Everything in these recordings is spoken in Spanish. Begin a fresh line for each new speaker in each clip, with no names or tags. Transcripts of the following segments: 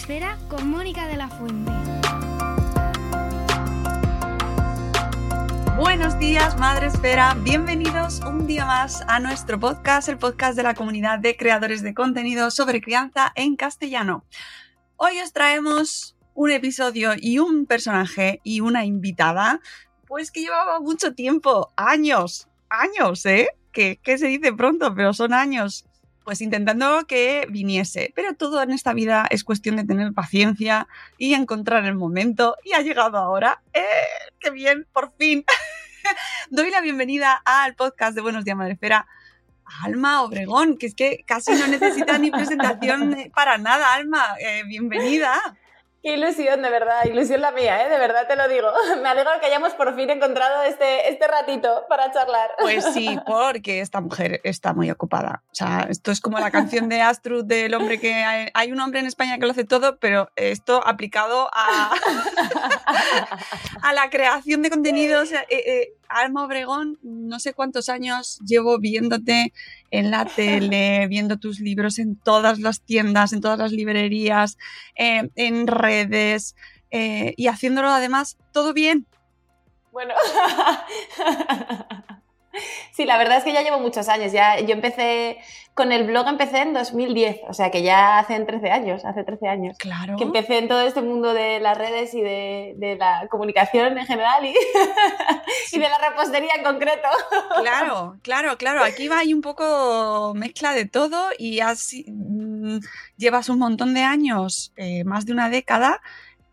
Esfera,
con Mónica de la Fuente.
Buenos días, Madre Esfera. Bienvenidos un día más a nuestro podcast, el podcast de la comunidad de creadores de contenido sobre crianza en castellano. Hoy os traemos un episodio y un personaje y una invitada, pues que llevaba mucho tiempo, años, años, ¿eh? Que, que se dice pronto, pero son años pues intentando que viniese. Pero todo en esta vida es cuestión de tener paciencia y encontrar el momento. Y ha llegado ahora. ¡Eh! ¡Qué bien! Por fin. Doy la bienvenida al podcast de Buenos Días Madrefera. Alma Obregón, que es que casi no necesita ni presentación para nada, Alma. Eh, bienvenida.
Qué ilusión, de verdad, ilusión la mía, ¿eh? de verdad te lo digo. Me alegro que hayamos por fin encontrado este, este ratito para charlar.
Pues sí, porque esta mujer está muy ocupada. O sea, esto es como la canción de Astrud del hombre que hay, hay un hombre en España que lo hace todo, pero esto aplicado a, a la creación de contenidos. Eh, eh, Alma Obregón, no sé cuántos años llevo viéndote en la tele, viendo tus libros en todas las tiendas, en todas las librerías, eh, en redes eh, y haciéndolo además todo bien.
Bueno. Sí, la verdad es que ya llevo muchos años. Ya, yo empecé con el blog, empecé en 2010, o sea que ya hace 13 años, hace 13 años.
Claro.
Que empecé en todo este mundo de las redes y de, de la comunicación en general y, repostería en concreto.
Claro, claro, claro. Aquí va ahí un poco mezcla de todo y así mmm, llevas un montón de años, eh, más de una década,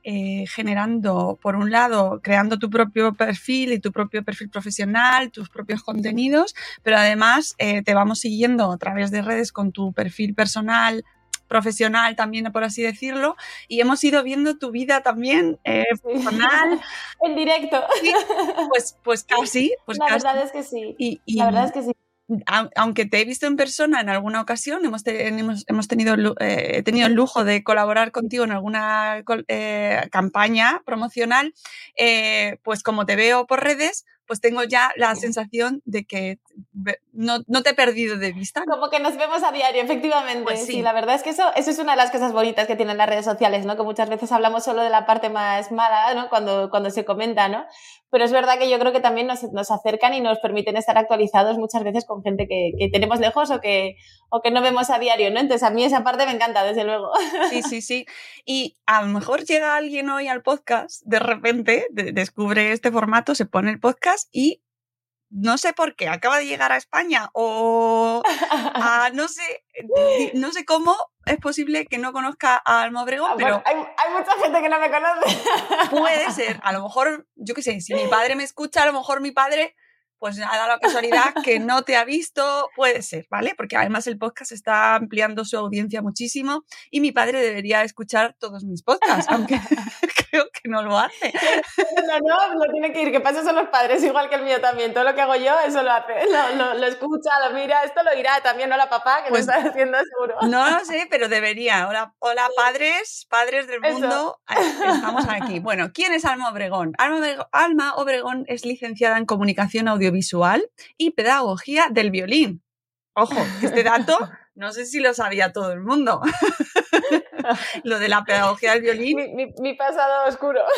eh, generando, por un lado, creando tu propio perfil y tu propio perfil profesional, tus propios contenidos, pero además eh, te vamos siguiendo a través de redes con tu perfil personal, profesional también, por así decirlo, y hemos ido viendo tu vida también eh, personal.
en directo.
Sí, pues, pues casi. Pues
La
casi.
verdad es que sí.
Y, y,
La verdad es que sí
aunque te he visto en persona en alguna ocasión, hemos, te, hemos, hemos tenido, eh, he tenido el lujo de colaborar contigo en alguna eh, campaña promocional, eh, pues como te veo por redes, pues tengo ya la sensación de que no, no, te he perdido de vista.
Como que nos vemos a diario, efectivamente. Pues sí. sí. la verdad es que eso, eso es una de las cosas bonitas que tienen las redes sociales, ¿no? Que muchas veces hablamos solo de la parte más mala, ¿no? Cuando, cuando se comenta, ¿no? Pero es verdad que yo creo que también nos, nos acercan y nos permiten estar actualizados muchas veces con gente que, que, tenemos lejos o que, o que no vemos a diario, ¿no? Entonces a mí esa parte me encanta, desde luego.
Sí, sí, sí. Y a lo mejor llega alguien hoy al podcast, de repente de, descubre este formato, se pone el podcast y no sé por qué, acaba de llegar a España o a, no sé, no sé cómo es posible que no conozca a Alma Obregón,
ah,
pero...
Hay, hay, mucha gente que no me conoce.
Puede ser, a lo mejor, yo qué sé, si mi padre me escucha, a lo mejor mi padre pues ha dado la casualidad que no te ha visto, puede ser, ¿vale? Porque además el podcast está ampliando su audiencia muchísimo y mi padre debería escuchar todos mis podcasts, aunque creo que no lo hace.
No, no, no tiene que ir, que pasa son los padres, igual que el mío también. Todo lo que hago yo, eso lo hace. Lo, lo, lo escucha, lo mira, esto lo irá también, hola papá, que pues, lo está haciendo seguro.
No lo sé, pero debería. Hola, hola padres, padres del mundo, eso. estamos aquí. Bueno, ¿quién es Alma Obregón? Alma Obregón, Alma Obregón es licenciada en comunicación audiovisual visual y pedagogía del violín. Ojo, este dato no sé si lo sabía todo el mundo. lo de la pedagogía del violín.
Mi, pasado oscuro.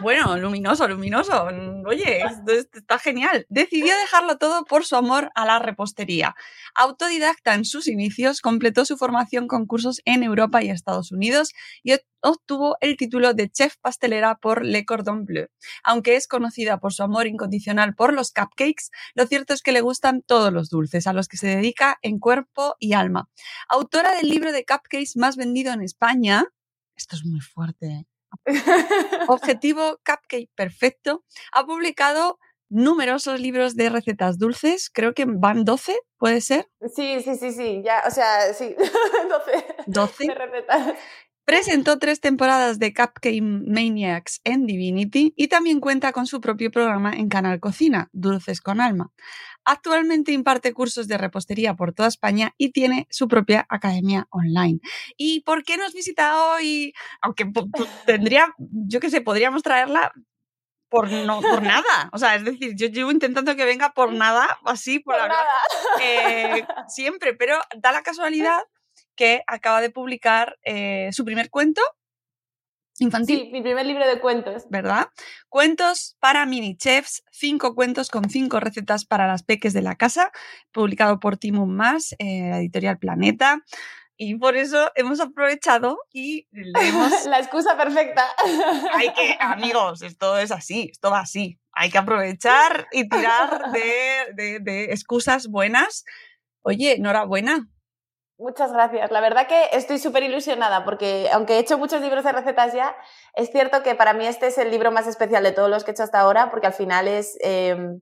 Bueno, luminoso, luminoso. Oye, esto, está genial. Decidió dejarlo todo por su amor a la repostería. Autodidacta en sus inicios, completó su formación con cursos en Europa y Estados Unidos y obtuvo el título de chef pastelera por Le Cordon Bleu. Aunque es conocida por su amor incondicional por los cupcakes, lo cierto es que le gustan todos los dulces, a los que se dedica en cuerpo y alma. Autora del libro de cupcakes más vendido en España, esto es muy fuerte, ¿eh? Objetivo Cupcake Perfecto, ha publicado numerosos libros de recetas dulces, creo que van 12, ¿puede ser?
Sí, sí, sí, sí, ya, o sea, sí, 12.
12. Presentó tres temporadas de Cupcake Maniacs en Divinity y también cuenta con su propio programa en Canal Cocina, Dulces con Alma. Actualmente imparte cursos de repostería por toda España y tiene su propia academia online. ¿Y por qué nos visita hoy? Aunque tendría, yo qué sé, podríamos traerla por, no, por nada. O sea, es decir, yo llevo intentando que venga por nada, así, por,
nada.
Eh, siempre, pero da la casualidad que acaba de publicar eh, su primer cuento infantil.
Sí, mi primer libro de cuentos.
¿Verdad? Cuentos para mini chefs, cinco cuentos con cinco recetas para las peques de la casa, publicado por Timon Más, eh, editorial Planeta. Y por eso hemos aprovechado y leemos.
La excusa perfecta.
Hay que, amigos, esto es así, esto va así. Hay que aprovechar y tirar de, de, de excusas buenas. Oye, enhorabuena,
Muchas gracias. La verdad que estoy súper ilusionada porque aunque he hecho muchos libros de recetas ya, es cierto que para mí este es el libro más especial de todos los que he hecho hasta ahora porque al final es... Em,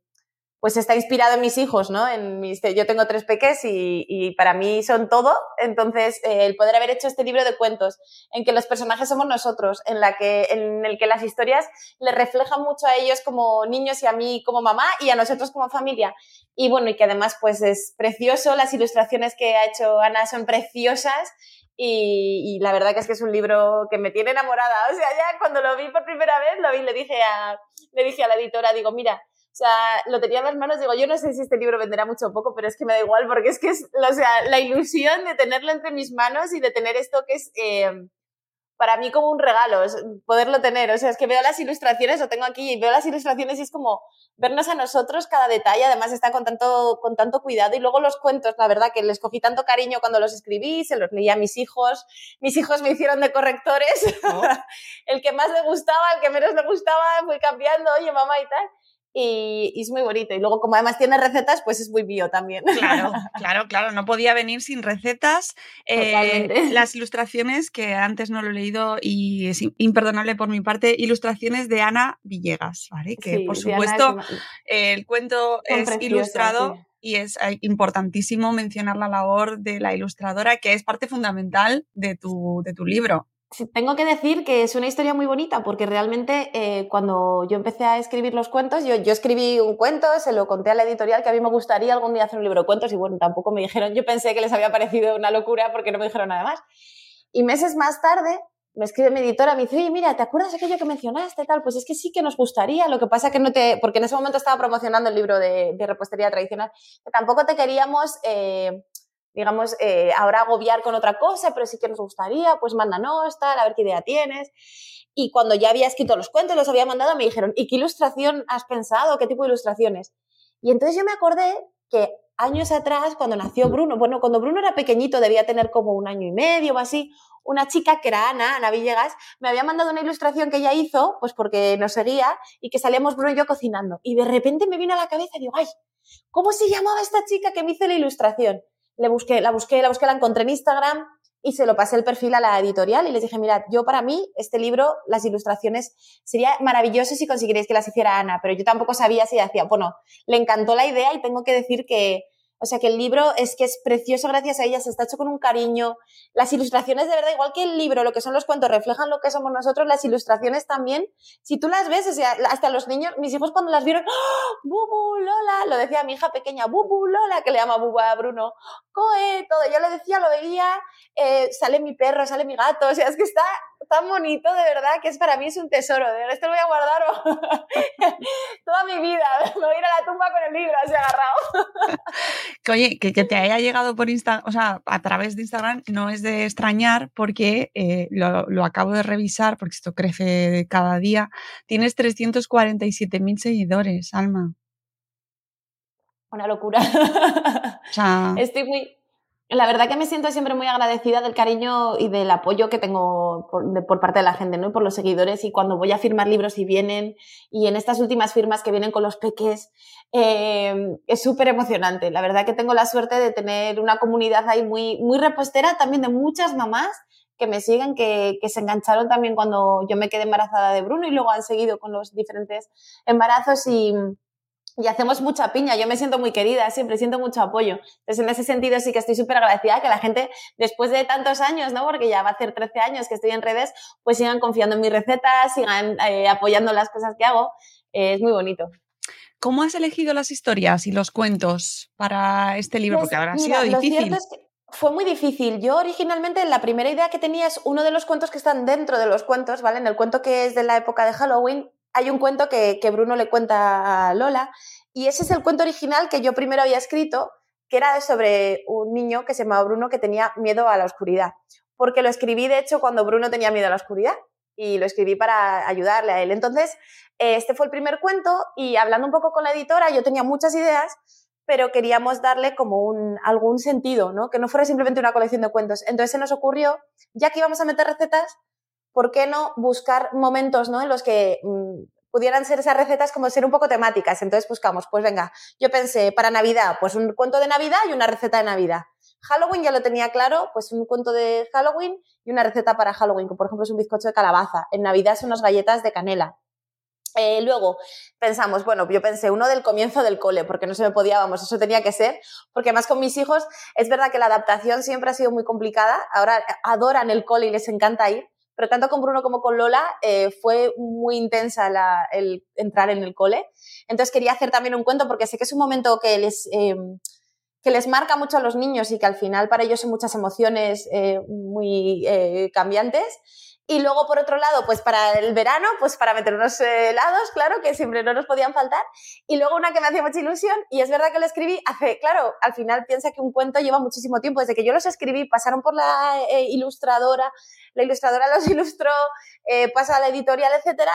pues está inspirado en mis hijos, ¿no? En mis, yo tengo tres peques y, para mí son todo. Entonces, eh, el poder haber hecho este libro de cuentos en que los personajes somos nosotros, en, la que, en el que las historias les reflejan mucho a ellos como niños y a mí como mamá y a nosotros como familia. Y bueno, y que además pues es precioso, las ilustraciones que ha hecho Ana son preciosas y, la verdad que es que es un libro que me tiene enamorada. O sea, ya cuando lo vi por primera vez, lo vi, le dije a, le dije a la editora, digo, mira, o sea, lo tenía en las manos, digo, yo no sé si este libro venderá mucho o poco, pero es que me da igual, porque es que es, o sea, la ilusión de tenerlo entre mis manos y de tener esto que es eh, para mí como un regalo, es poderlo tener. O sea, es que veo las ilustraciones, lo tengo aquí, y veo las ilustraciones y es como vernos a nosotros cada detalle, además está con tanto, con tanto cuidado. Y luego los cuentos, la verdad que les cogí tanto cariño cuando los escribí, se los leí a mis hijos, mis hijos me hicieron de correctores, oh. el que más le gustaba, el que menos le gustaba, fui cambiando, oye mamá y tal y, es muy bonito. Y luego, como además tiene recetas, pues es muy bio también.
Claro, claro, claro, no podía venir sin recetas. Eh, las ilustraciones, que antes no lo he leído y es imperdonable por mi parte, ilustraciones de Ana Villegas, ¿vale? Que por supuesto el cuento es ilustrado. Y es importantísimo mencionar la labor de la ilustradora, que es parte fundamental de tu, de tu libro
tengo que decir que es una historia muy bonita porque realmente eh, cuando yo empecé a escribir los cuentos, yo, yo, escribí un cuento, se lo conté a la editorial que a mí me gustaría algún día hacer un libro de cuentos y bueno, tampoco me dijeron, yo pensé que les había parecido una locura porque no me dijeron nada más. Y meses más tarde me escribe mi editora, me dice, oye, mira, ¿te acuerdas de aquello que mencionaste? Tal, pues es que sí que nos gustaría, lo que pasa que no te, porque en ese momento estaba promocionando el libro de, de repostería tradicional, que tampoco te queríamos... Eh, digamos, eh, ahora agobiar con otra cosa, pero sí que nos gustaría, pues mándanos, tal, a ver qué idea tienes. Y cuando ya había escrito los cuentos, los había mandado, me dijeron, ¿y qué ilustración has pensado? ¿Qué tipo de ilustraciones? Y entonces yo me acordé que años atrás, cuando nació Bruno, bueno, cuando Bruno era pequeñito, debía tener como un año y medio o así, una chica que era Ana, Ana Villegas, me había mandado una ilustración que ella hizo, pues porque nos seguía, y que salíamos Bruno y yo cocinando. Y de repente me vino a la cabeza y digo, ay, ¿cómo se llamaba esta chica que me hizo la ilustración? Le busqué, la busqué, la busqué, la encontré en Instagram y se lo pasé el perfil a la editorial y les dije, mirad, yo para mí este libro, las ilustraciones, sería maravilloso si consiguiréis que las hiciera Ana, pero yo tampoco sabía si hacía, bueno, le encantó la idea y tengo que decir que, o sea que el libro es que es precioso gracias a ella, se está hecho con un cariño. Las ilustraciones, de verdad, igual que el libro, lo que son los cuentos, reflejan lo que somos nosotros, las ilustraciones también, si tú las ves, o sea, hasta los niños, mis hijos cuando las vieron, ¡Oh, Bubu, Lola, lo decía mi hija pequeña, Bubu, Lola, que le llama Bubu a Bruno, Coe, todo, yo lo decía, lo veía, eh, sale mi perro, sale mi gato, o sea, es que está tan bonito, de verdad, que es para mí es un tesoro. De esto lo voy a guardar toda mi vida. Me voy a ir a la tumba con el libro así agarrado.
que oye, que, te haya llegado por Instagram, o sea, a través de Instagram no es de extrañar porque eh, lo, lo, acabo de revisar porque esto crece cada día. Tienes 347.000 seguidores, Alma.
Una locura. O sea... Estoy muy, la verdad que me siento siempre muy agradecida del cariño y del apoyo que tengo por, parte de la gente, ¿no? Por los seguidores y cuando voy a firmar libros y vienen, y en estas últimas firmas que vienen con los peques, eh, es súper emocionante. La verdad que tengo la suerte de tener una comunidad ahí muy, muy repostera, también de muchas mamás que me siguen, que, que se engancharon también cuando yo me quedé embarazada de Bruno y luego han seguido con los diferentes embarazos y y hacemos mucha piña. Yo me siento muy querida, siempre siento mucho apoyo. Entonces, en ese sentido sí que estoy súper agradecida que la gente, después de tantos años, ¿no? Porque ya va a hacer 13 años que estoy en redes, pues sigan confiando en mis recetas, sigan eh, apoyando las cosas que hago. es muy bonito.
¿Cómo has elegido las historias y los cuentos para este libro? Pues Porque ahora ha sido difícil.
fue muy difícil. Yo originalmente la primera idea que tenía es uno de los cuentos que están dentro de los cuentos, ¿vale? En el cuento que es de la época de Halloween, hay un cuento que, Bruno le cuenta a Lola y ese es el cuento original que yo primero había escrito, que era sobre un niño que se llamaba Bruno que tenía miedo a la oscuridad. Porque lo escribí, de hecho, cuando Bruno tenía miedo a la oscuridad y lo escribí para ayudarle a él. Entonces, este fue el primer cuento y hablando un poco con la editora, yo tenía muchas ideas, pero queríamos darle como un, algún sentido, ¿no? Que no fuera simplemente una colección de cuentos. Entonces se nos ocurrió, ya que íbamos a meter recetas, ¿por qué no buscar momentos ¿no? en los que mm, pudieran ser esas recetas como ser un poco temáticas? Entonces buscamos, pues venga, yo pensé para Navidad, pues un cuento de Navidad y una receta de Navidad. Halloween ya lo tenía claro, pues un cuento de Halloween y una receta para Halloween, que por ejemplo es un bizcocho de calabaza. En Navidad son unas galletas de canela. Eh, luego pensamos, bueno, yo pensé uno del comienzo del cole, porque no se me podía, vamos, eso tenía que ser, porque además con mis hijos es verdad que la adaptación siempre ha sido muy complicada, ahora adoran el cole y les encanta ir, pero tanto con Bruno como con Lola eh, fue muy intensa el entrar en el cole. Entonces quería hacer también un cuento porque sé que es un momento que les, em, que les marca mucho a los niños y que al final para ellos son muchas emociones eh, muy eh, cambiantes. Y luego, por otro lado, pues para el verano, pues para meter unos helados, claro, que siempre no nos podían faltar. Y luego una que me hacía mucha ilusión, y es verdad que lo escribí hace, claro, al final piensa que un cuento lleva muchísimo tiempo. Desde que yo los escribí, pasaron por la ilustradora, la ilustradora los ilustró, eh, pasa a la editorial, etcétera,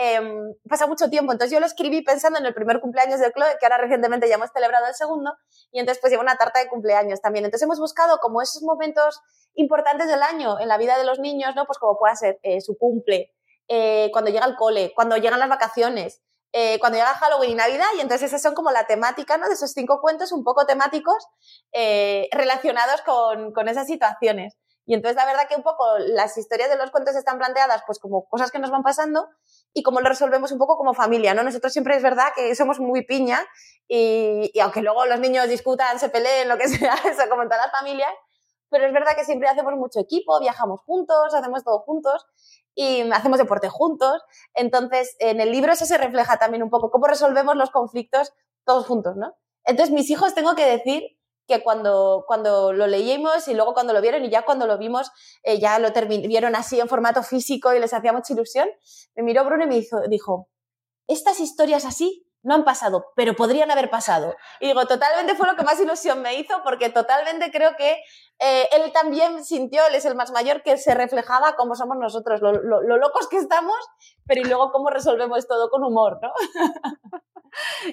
em, pasa mucho tiempo. Entonces yo lo escribí pensando en el primer cumpleaños de Chloe, que ahora recientemente ya hemos celebrado el segundo, y entonces pues lleva una tarta de cumpleaños también. Entonces hemos buscado como esos momentos importantes del año en la vida de los niños, ¿no? Pues como pueda ser eh, su cumple, eh, cuando llega el cole, cuando llegan las vacaciones, cuando llega Halloween y Navidad, y entonces esas son como la temática ¿no? de esos cinco cuentos un poco temáticos relacionados con, con, esas situaciones. Y entonces la verdad que un poco las historias de los cuentos están planteadas pues como cosas que nos van pasando y cómo lo resolvemos un poco como familia, ¿no? Nosotros siempre es verdad que somos muy piña y, aunque luego los niños discutan, se peleen, lo que sea, eso como en todas las familias, pero es verdad que siempre hacemos mucho equipo, viajamos juntos, hacemos todo juntos y hacemos deporte juntos. Entonces, en el libro eso se refleja también un poco, cómo resolvemos los conflictos todos juntos, ¿no? Entonces, mis hijos tengo que decir que cuando, cuando lo leímos y luego cuando lo vieron y ya cuando lo vimos, eh, ya lo vieron así en formato físico y les hacía mucha ilusión, me miró Bruno y me dijo, estas historias así no han pasado, pero podrían haber pasado. Y digo, totalmente fue lo que más ilusión me hizo, porque totalmente creo que eh, él también sintió, él es el más mayor, que se reflejaba como somos nosotros, lo, lo locos que estamos, pero y luego cómo resolvemos todo con humor, ¿no?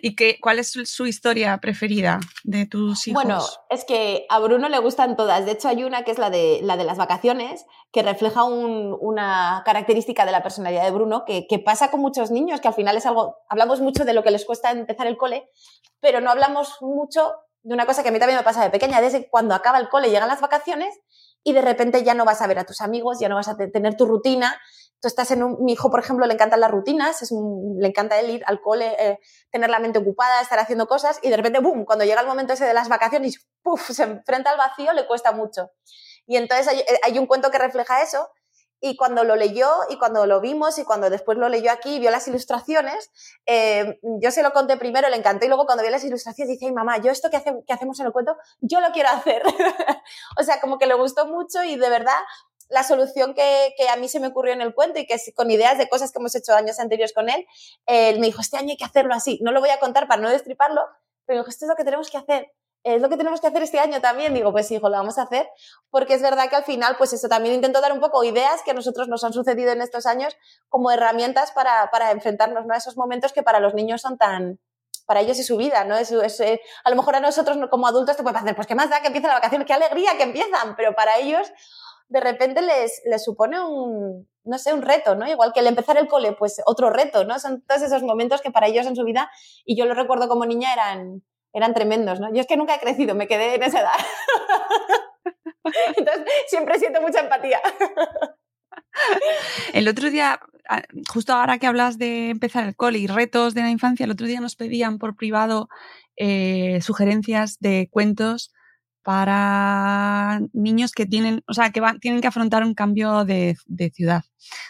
¿Y qué, cuál es su, historia preferida de tus hijos?
Bueno, es que a Bruno le gustan todas. De hecho, hay una que es la de, la de las vacaciones, que refleja una característica de la personalidad de Bruno, que, que, pasa con muchos niños, que al final es algo, hablamos mucho de lo que les cuesta empezar el cole, pero no hablamos mucho de una cosa que a mí también me pasa de pequeña, desde cuando acaba el cole, llegan las vacaciones y de repente ya no vas a ver a tus amigos, ya no vas a tener tu rutina tú estás en un, mi hijo, por ejemplo, le encantan las rutinas, es le encanta él ir al cole, eh, tener la mente ocupada, estar haciendo cosas y de repente, ¡boom!, cuando llega el momento ese de las vacaciones, ¡puf!, se enfrenta al vacío, le cuesta mucho. Y entonces hay, hay, un cuento que refleja eso y cuando lo leyó y cuando lo vimos y cuando después lo leyó aquí y vio las ilustraciones, eh, yo se lo conté primero, le encantó y luego cuando vio las ilustraciones dice, ay mamá, yo esto que, hace, que hacemos en el cuento, yo lo quiero hacer. o sea, como que le gustó mucho y de verdad la solución que, a mí se me ocurrió en el cuento y que con ideas de cosas que hemos hecho años anteriores con él, él me dijo, este año hay que hacerlo así. No lo voy a contar para no destriparlo, pero dijo, esto es lo que tenemos que hacer. Es lo que tenemos que hacer este año también. Digo, pues hijo, lo vamos a hacer. Porque es verdad que al final, pues eso también intento dar un poco ideas que a nosotros nos han sucedido en estos años como herramientas para, para enfrentarnos a esos momentos que para los niños son tan, para ellos es su vida, ¿no? Es, es, eh, a lo mejor a nosotros como adultos te puede hacer, pues qué más da que empiece la vacación, qué alegría que empiezan, pero para ellos de repente les, les supone un, no sé, un reto, ¿no? Igual que el empezar el cole, pues otro reto, ¿no? Son todos esos momentos que para ellos en su vida, y yo lo recuerdo como niña, eran, eran tremendos, ¿no? Yo es que nunca he crecido, me quedé en esa edad. Entonces, siempre siento mucha empatía.
El otro día, justo ahora que hablas de empezar el cole y retos de la infancia, el otro día nos pedían por privado eh, sugerencias de cuentos para niños que tienen, o sea, que van, tienen que afrontar un cambio de, ciudad,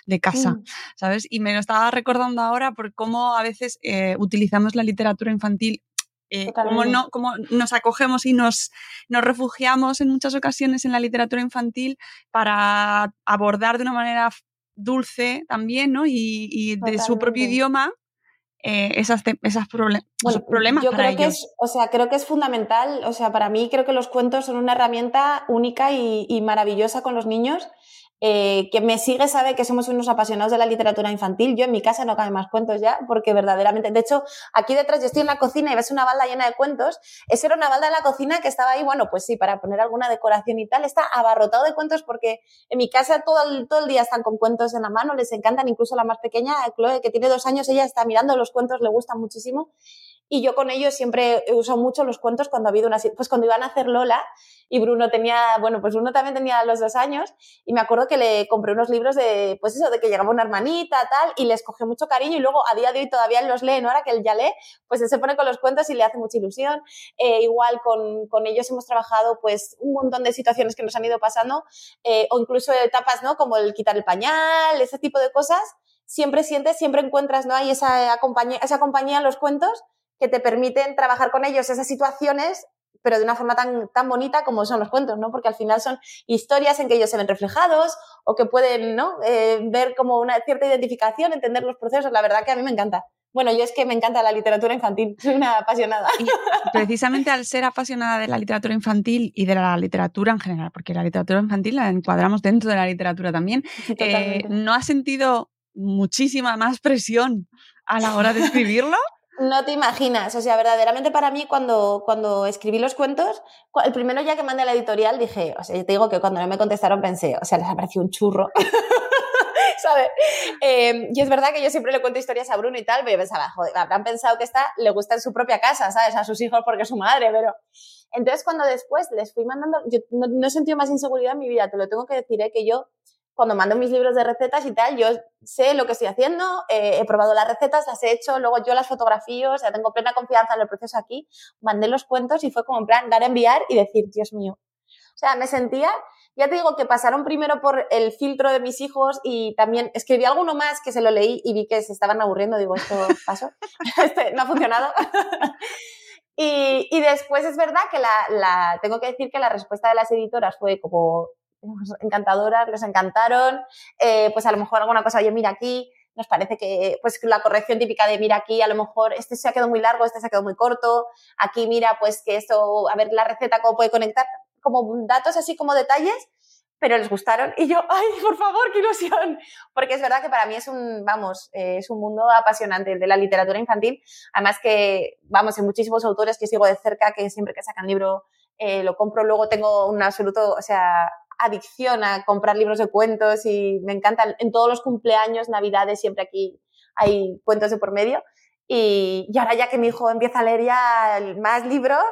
de casa, mm. ¿sabes? Y me lo estaba recordando ahora por cómo a veces eh, utilizamos la literatura infantil eh, como, no, como nos acogemos y nos, nos refugiamos en muchas ocasiones en la literatura infantil para abordar de una manera dulce también, ¿no? Y, de su propio idioma eh, esas, esas problemas
yo
creo
que es, o sea, creo que es fundamental, o sea, para mí creo que los cuentos son una herramienta única y, y maravillosa con los niños eh, que me sigue sabe que somos unos apasionados de la literatura infantil. Yo en mi casa no cabe más cuentos ya, porque verdaderamente, de hecho, aquí detrás yo estoy en la cocina y ves una balda llena de cuentos. Esa era una balda de la cocina que estaba ahí, bueno, pues sí, para poner alguna decoración y tal. Está abarrotado de cuentos porque en mi casa todo el, todo el día están con cuentos en la mano, les encantan, incluso la más pequeña, Chloe, que tiene dos años, ella está mirando los cuentos, le gustan muchísimo. Y yo con ellos siempre he usado mucho los cuentos cuando ha habido una... Pues cuando iban a hacer Lola y Bruno tenía... Bueno, pues Bruno también tenía los dos años y me acuerdo que le compré unos libros de... Pues eso, de que llegaba una hermanita, tal, y les cogió mucho cariño y luego a día de hoy todavía los lee, ¿no? Ahora que él ya lee, pues él se pone con los cuentos y le hace mucha ilusión. Eh, igual con, con, ellos hemos trabajado pues un montón de situaciones que nos han ido pasando eh, o incluso etapas, ¿no? Como el quitar el pañal, ese tipo de cosas. Siempre sientes, siempre encuentras, ¿no? Hay esa compañía, esa compañía en los cuentos que te permiten trabajar con ellos esas situaciones pero de una forma tan, tan bonita como son los cuentos, ¿no? Porque al final son historias en que ellos se ven reflejados o que pueden, ¿no? Eh, ver como una cierta identificación, entender los procesos. La verdad que a mí me encanta. Bueno, yo es que me encanta la literatura infantil, soy una apasionada.
precisamente al ser apasionada de la literatura infantil y de la literatura en general, porque la literatura infantil la encuadramos dentro de la literatura también, eh, ¿no has sentido muchísima más presión a la hora de escribirlo?
No te imaginas, o sea, verdaderamente para mí cuando, cuando escribí los cuentos, el primero ya que mandé a la editorial dije, o sea, yo te digo que cuando no me contestaron pensé, o sea, les apareció un churro. ¿sabes? Em, y es verdad que yo siempre le cuento historias a Bruno y tal, pero yo pensaba, joder, habrán pensado que está, le gusta en su propia casa, ¿sabes? A sus hijos porque es su madre, pero... Entonces, cuando después les fui mandando, yo no, no he sentido más inseguridad en mi vida, te lo tengo que decir, ¿eh? que yo cuando mando mis libros de recetas y tal, yo sé lo que estoy haciendo, eh, he probado las recetas, las he hecho, luego yo las fotografío, o sea, tengo plena confianza en el proceso aquí, mandé los cuentos y fue como en plan dar a enviar y decir, Dios mío. O sea, me sentía, ya te digo que pasaron primero por el filtro de mis hijos y también escribí alguno más que se lo leí y vi que se estaban aburriendo, digo, esto pasó, este no ha funcionado. y, y, después es verdad que la, la, tengo que decir que la respuesta de las editoras fue como, encantadoras, les encantaron, eh, pues a lo mejor alguna cosa, oye, mira aquí, nos parece que pues la corrección típica de mira aquí, a lo mejor este se ha quedado muy largo, este se ha quedado muy corto, aquí mira pues que esto, a ver la receta cómo puede conectar, como datos así como detalles, pero les gustaron. Y yo, ay, por favor, qué ilusión, porque es verdad que para mí es un, vamos, eh, es un mundo apasionante de la literatura infantil, además que, vamos, hay muchísimos autores que sigo de cerca que siempre que sacan libro eh, lo compro, luego tengo un absoluto, o sea, adicción a comprar libros de cuentos y me encantan. En todos los cumpleaños, navidades, siempre aquí hay cuentos de por medio. Y, y ahora ya que mi hijo empieza a leer ya más libros,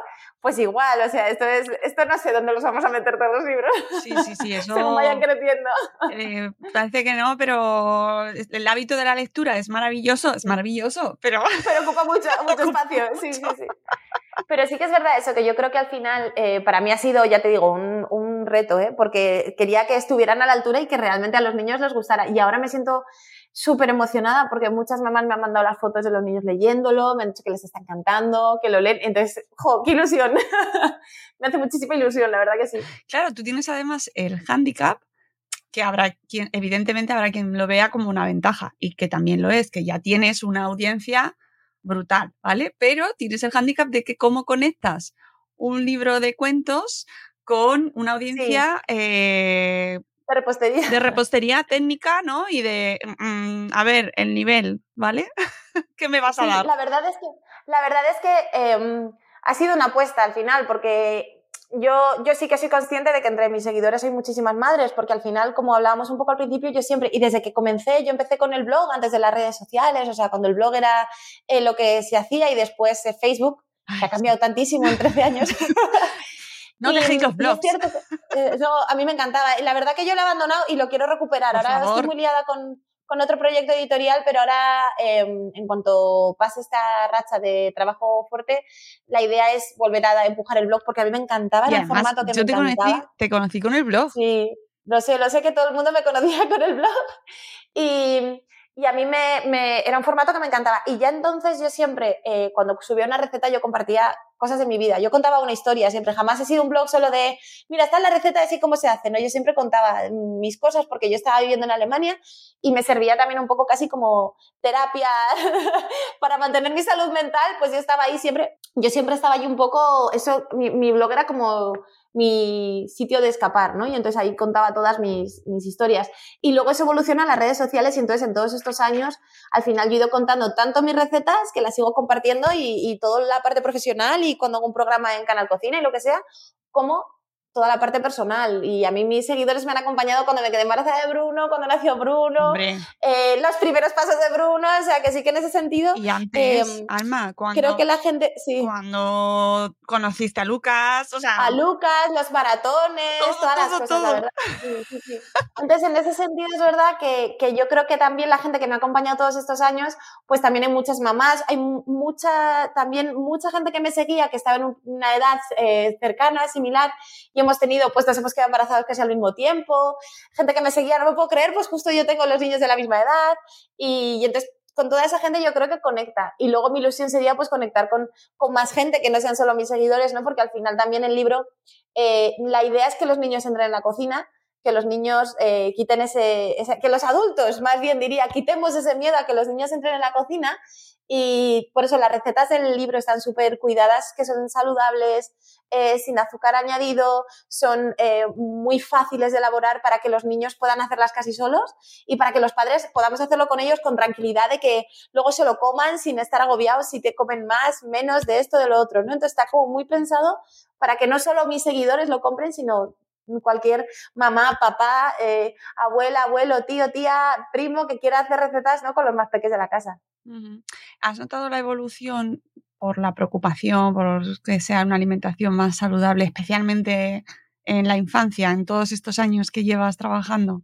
pues igual, o sea, esto es, esto no sé dónde los vamos a meter todos los libros.
Sí, sí, sí, eso.
Según vayan creciendo.
Eh, parece que no, pero el hábito de la lectura es maravilloso, es maravilloso, pero.
Pero ocupa mucho, mucho espacio, sí, sí, sí. Pero sí que es verdad eso, que yo creo que al final eh, para mí ha sido, ya te digo, un, un reto, ¿eh? porque quería que estuvieran a la altura y que realmente a los niños les gustara. Y ahora me siento súper emocionada porque muchas mamás me han mandado las fotos de los niños leyéndolo, me han dicho que les está encantando, que lo leen. Entonces, ¡jo, qué ilusión! me hace muchísima ilusión, la verdad que sí.
Claro, tú tienes además el handicap que habrá quien, evidentemente habrá quien lo vea como una ventaja y que también lo es, que ya tienes una audiencia brutal, ¿vale? Pero tienes el hándicap de que cómo conectas un libro de cuentos con una audiencia
eh, de repostería.
De repostería técnica, ¿no? Y de, mm, a ver, el nivel, ¿vale? ¿Qué me vas a dar?
La verdad es que, la verdad es que em, ha sido una apuesta al final, porque yo, yo sí que soy consciente de que entre mis seguidores hay muchísimas madres, porque al final, como hablábamos un poco al principio, yo siempre, y desde que comencé, yo empecé con el blog antes de las redes sociales, o sea, cuando el blog era eh, lo que se hacía y después eh, Facebook, que ha cambiado tantísimo en 13 años.
No dejéis los blogs.
Eh, a mí me encantaba. La verdad que yo lo he abandonado y lo quiero recuperar. ahora estoy muy liada con, con, otro proyecto editorial, pero ahora, em, en cuanto pase esta racha de trabajo fuerte, la idea es volver a empujar el blog porque a mí me encantaba, el formato que
yo
me
te Conocí, te conocí con el blog.
Sí, lo sé, lo sé que todo el mundo me conocía con el blog. Y, y a mí me, era un formato que me encantaba. Y ya entonces yo siempre, eh, cuando subía una receta, yo compartía cosas de mi vida. Yo contaba una historia siempre. Jamás he sido un blog solo de, mira, está la receta así cómo se hace. ¿no? Yo siempre contaba mis cosas porque yo estaba viviendo en Alemania y me servía también un poco casi como terapia para mantener mi salud mental. Pues yo estaba ahí siempre, yo siempre estaba ahí un poco, eso, mi blog era como mi sitio de escapar, ¿no? Y entonces ahí contaba todas mis, mis, historias. Y luego eso evoluciona a las redes sociales y entonces en todos estos años, al final yo he contando tanto mis recetas que las sigo compartiendo y, y toda la parte profesional y cuando hago un programa en Canal Cocina y lo que sea, como toda la parte personal. Y a mí mis seguidores me han acompañado cuando me quedé embarazada de Bruno, cuando nació Bruno, eh, los primeros pasos de Bruno, o sea que sí que en ese sentido...
Y antes, em, Alma, cuando...
Creo que la gente, sí.
Cuando conociste a Lucas, o sea...
A Lucas, los maratones, todas las cosas, la verdad. Entonces, en ese sentido es verdad que, que, yo creo que también la gente que me ha acompañado todos estos años, pues también hay muchas mamás, hay mucha, también mucha gente que me seguía, que estaba en una edad eh, cercana, similar, y hemos tenido, pues nos hemos quedado embarazados casi al mismo tiempo, gente que me seguía, no me puedo creer, pues justo yo tengo los niños de la misma edad y, entonces con toda esa gente yo creo que conecta. Y luego mi ilusión sería pues conectar con, con más gente que no sean solo mis seguidores, ¿no? Porque al final también el libro, eh, la idea es que los niños entren en la cocina, que los niños eh, quiten ese, ese, que los adultos, más bien diría, quitemos ese miedo a que los niños entren en la cocina y por eso las recetas del libro están súper cuidadas, que son saludables, eh, sin azúcar añadido, son eh, muy fáciles de elaborar para que los niños puedan hacerlas casi solos y para que los padres podamos hacerlo con ellos con tranquilidad de que luego se lo coman sin estar agobiados si te comen más, menos de esto, de lo otro, ¿no? Entonces está como muy pensado para que no solo mis seguidores lo compren, sino cualquier mamá, papá, eh, abuela, abuelo, tío, tía, primo que quiera hacer recetas ¿no? con los más pequeños de la casa.
¿Has notado la evolución por la preocupación, por que sea una alimentación más saludable, especialmente en la infancia, en todos estos años que llevas trabajando?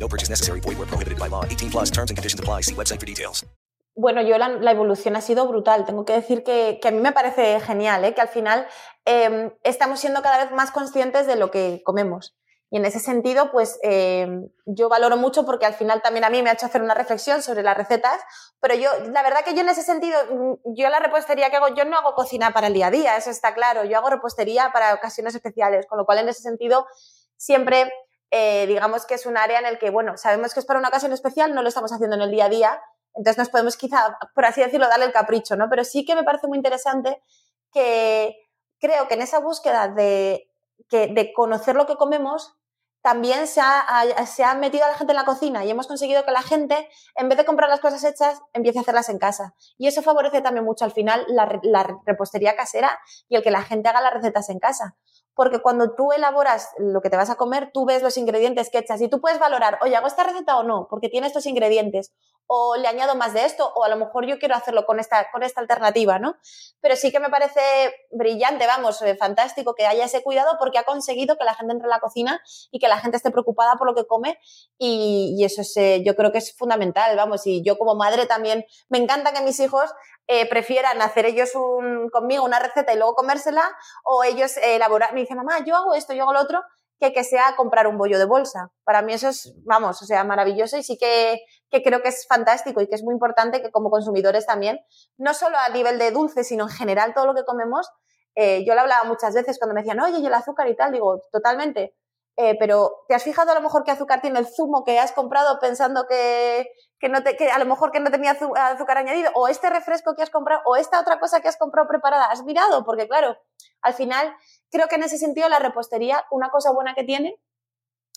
No purchase necessary. Void where prohibited by law. 18 plus terms and conditions apply. See website for details.
Bueno, yo la, evolución ha sido brutal. Tengo que decir que, a mí me parece genial, ¿eh? que al final eh, estamos siendo cada vez más conscientes de lo que comemos. Y en ese sentido, pues eh, yo valoro mucho porque al final también a mí me ha hecho hacer una reflexión sobre las recetas, pero yo, la verdad que yo en ese sentido, mm, yo la repostería que hago, yo no hago cocina para el día a día, eso está claro, yo hago repostería para ocasiones especiales, con lo cual en ese sentido siempre, eh, digamos que es un área en el que, bueno, sabemos que es para una ocasión especial, no lo estamos haciendo en el día a día, entonces nos podemos quizá, por así decirlo, darle el capricho, ¿no? Pero sí que me parece muy interesante que creo que en esa búsqueda de, que, de conocer lo que comemos, también se ha, se ha, metido a la gente en la cocina y hemos conseguido que la gente, en vez de comprar las cosas hechas, empiece a hacerlas en casa. Y eso favorece también mucho al final la, la repostería casera y el que la gente haga las recetas en casa porque cuando tú elaboras lo que te vas a comer, tú ves los ingredientes que echas y tú puedes valorar, oye, ¿hago esta receta o no? Porque tiene estos ingredientes, o le añado más de esto, o a lo mejor yo quiero hacerlo con esta, con esta alternativa, ¿no? Pero sí que me parece brillante, vamos, eh, fantástico que haya ese cuidado porque ha conseguido que la gente entre a la cocina y que la gente esté preocupada por lo que come y, eso es, eh, yo creo que es fundamental, vamos, y yo como madre también me encanta que mis hijos eh, prefieran hacer ellos conmigo una receta y luego comérsela, o ellos elaborar, me dicen, mamá, yo hago esto, yo hago lo otro, que que sea comprar un bollo de bolsa. Para mí eso es, vamos, o sea, maravilloso y sí que, que creo que es fantástico y que es muy importante que como consumidores también, no solo a nivel de dulce, sino en general todo lo que comemos, eh, yo lo hablaba muchas veces cuando me decían, oye, y el azúcar y tal, digo, totalmente. Eh, pero ¿te has fijado a lo mejor qué azúcar tiene el zumo que has comprado pensando que, que, no te, que a lo mejor que no tenía azúcar añadido? O este refresco que has comprado, o esta otra cosa que has comprado preparada. ¿Has mirado? Porque claro, al final creo que en ese sentido la repostería, una cosa buena que tiene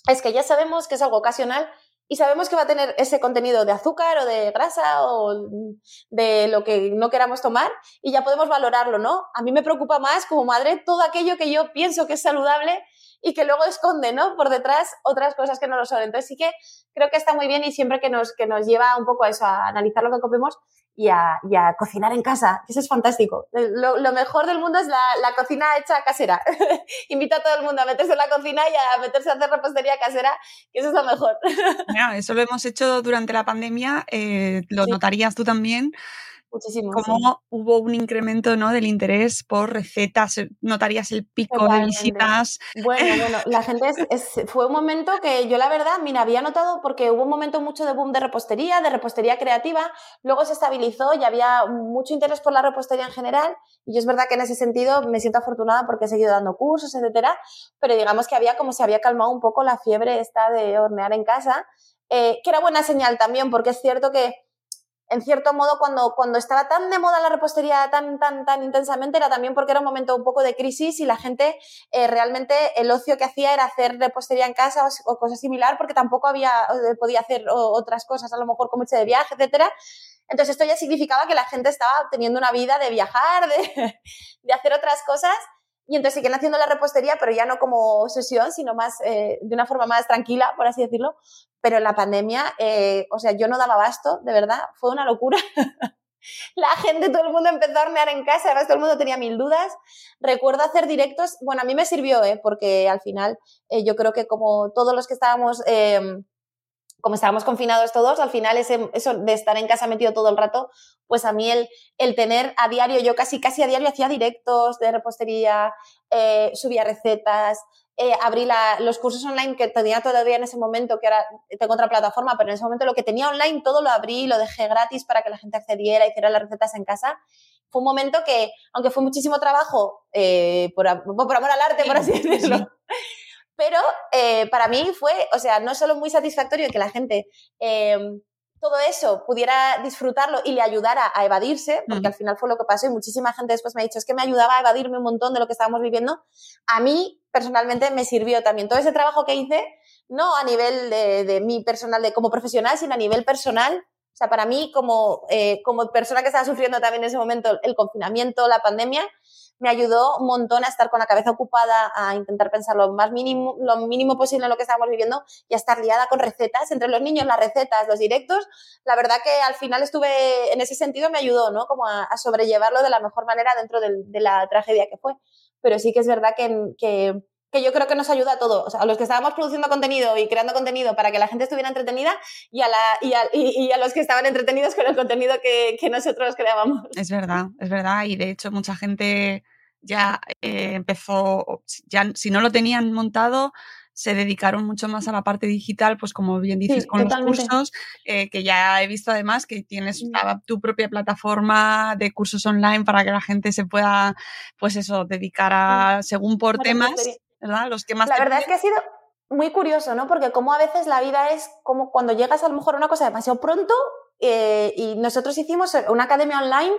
es que ya sabemos que es algo ocasional y sabemos que va a tener ese contenido de azúcar o de grasa o de lo que no queramos tomar y ya podemos valorarlo, ¿no? A mí me preocupa más como madre todo aquello que yo pienso que es saludable y que luego esconde, ¿no? Por detrás otras cosas que no lo son. Entonces sí que creo que está muy bien y siempre que nos, que nos lleva un poco a eso, a analizar lo que comemos y a, cocinar en casa. Eso es fantástico. Lo, mejor del mundo es la, cocina hecha casera. Invito a todo el mundo a meterse en la cocina y a meterse a hacer repostería casera, que eso es lo mejor.
eso lo hemos hecho durante la pandemia. Eh, lo notarías tú también
Muchísimo.
Como hubo un incremento ¿no? del interés por recetas, eh, notarías el pico de visitas.
Bueno, bueno, la gente es, fue un momento que yo la verdad, mira, había notado porque hubo un momento mucho de boom de repostería, de repostería creativa, luego se estabilizó y había mucho interés por la repostería en general y es verdad que en ese sentido me siento afortunada porque he seguido dando cursos, etcétera, pero digamos que había como se había calmado un poco la fiebre esta de hornear en casa, eh, que era buena señal también porque es cierto que en cierto modo, cuando, cuando estaba tan de moda la repostería tan, tan, tan intensamente, era también porque era un momento un poco de crisis y la gente eh, realmente el ocio que hacía era hacer repostería en casa o, cosas similar, porque tampoco había, podía hacer otras cosas, a lo mejor como irse de viaje, etcétera. Entonces esto ya significaba que la gente estaba teniendo una vida de viajar, de, de hacer otras cosas y entonces siguen haciendo la repostería, pero ya no como sesión, sino más eh, de una forma más tranquila, por así decirlo. Pero en la pandemia, eh, o sea, yo no daba basto, de verdad, fue una locura. la gente, todo el mundo empezó a hornear en casa, además todo el mundo tenía mil dudas. Recuerdo hacer directos, bueno, a mí me sirvió, ¿eh? porque al final eh, yo creo que como todos los que estábamos em, como estábamos confinados todos, al final ese, eso de estar en casa metido todo el rato, pues a mí el, el tener a diario, yo casi, casi a diario hacía directos de repostería, eh, subía recetas, eh, abrí los cursos online que tenía todavía en ese momento, que ahora tengo otra plataforma, pero en ese momento lo que tenía online todo lo abrí, lo dejé gratis para que la gente accediera, hiciera las recetas en casa. Fue un momento que, aunque fue muchísimo trabajo, eh, por, por, amor al arte, por así decirlo, pero eh, para mí fue, o sea, no solo muy satisfactorio que la gente eh, todo eso pudiera disfrutarlo y le ayudara a evadirse, porque al final fue lo que pasó y muchísima gente después me ha dicho, es que me ayudaba a evadirme un montón de lo que estábamos viviendo. A mí personalmente me sirvió también todo ese trabajo que hice, no a nivel de, de mi personal, de como profesional, sino a nivel personal. O sea, para mí como, eh, como persona que estaba sufriendo también en ese momento el confinamiento, la pandemia, me ayudó un montón a estar con la cabeza ocupada, a intentar pensar lo más mínimo, lo mínimo posible en lo que estábamos viviendo y a estar liada con recetas, entre los niños, las recetas, los directos. La verdad que al final estuve, en ese sentido me ayudó, ¿no? Como a, sobrellevarlo de la mejor manera dentro de, la tragedia que fue. Pero sí que es verdad que, que que yo creo que nos ayuda a todos, a los que estábamos produciendo contenido y creando contenido para que la gente estuviera entretenida y a, la, y a, y a los que estaban entretenidos con el contenido que, que, nosotros creábamos.
Es verdad, es verdad. Y de hecho mucha gente ya eh, empezó, ya si no lo tenían montado, se dedicaron mucho más a la parte digital, pues como bien dices, con los cursos, eh, que ya he visto además que tienes tu propia plataforma de cursos online para que la gente se pueda, pues eso, dedicar a, según por temas, ¿verdad? Los que más...
La verdad es que ha sido muy curioso, ¿no? Porque como a veces la vida es como cuando llegas a lo mejor a una cosa demasiado pronto eh, y nosotros hicimos una academia online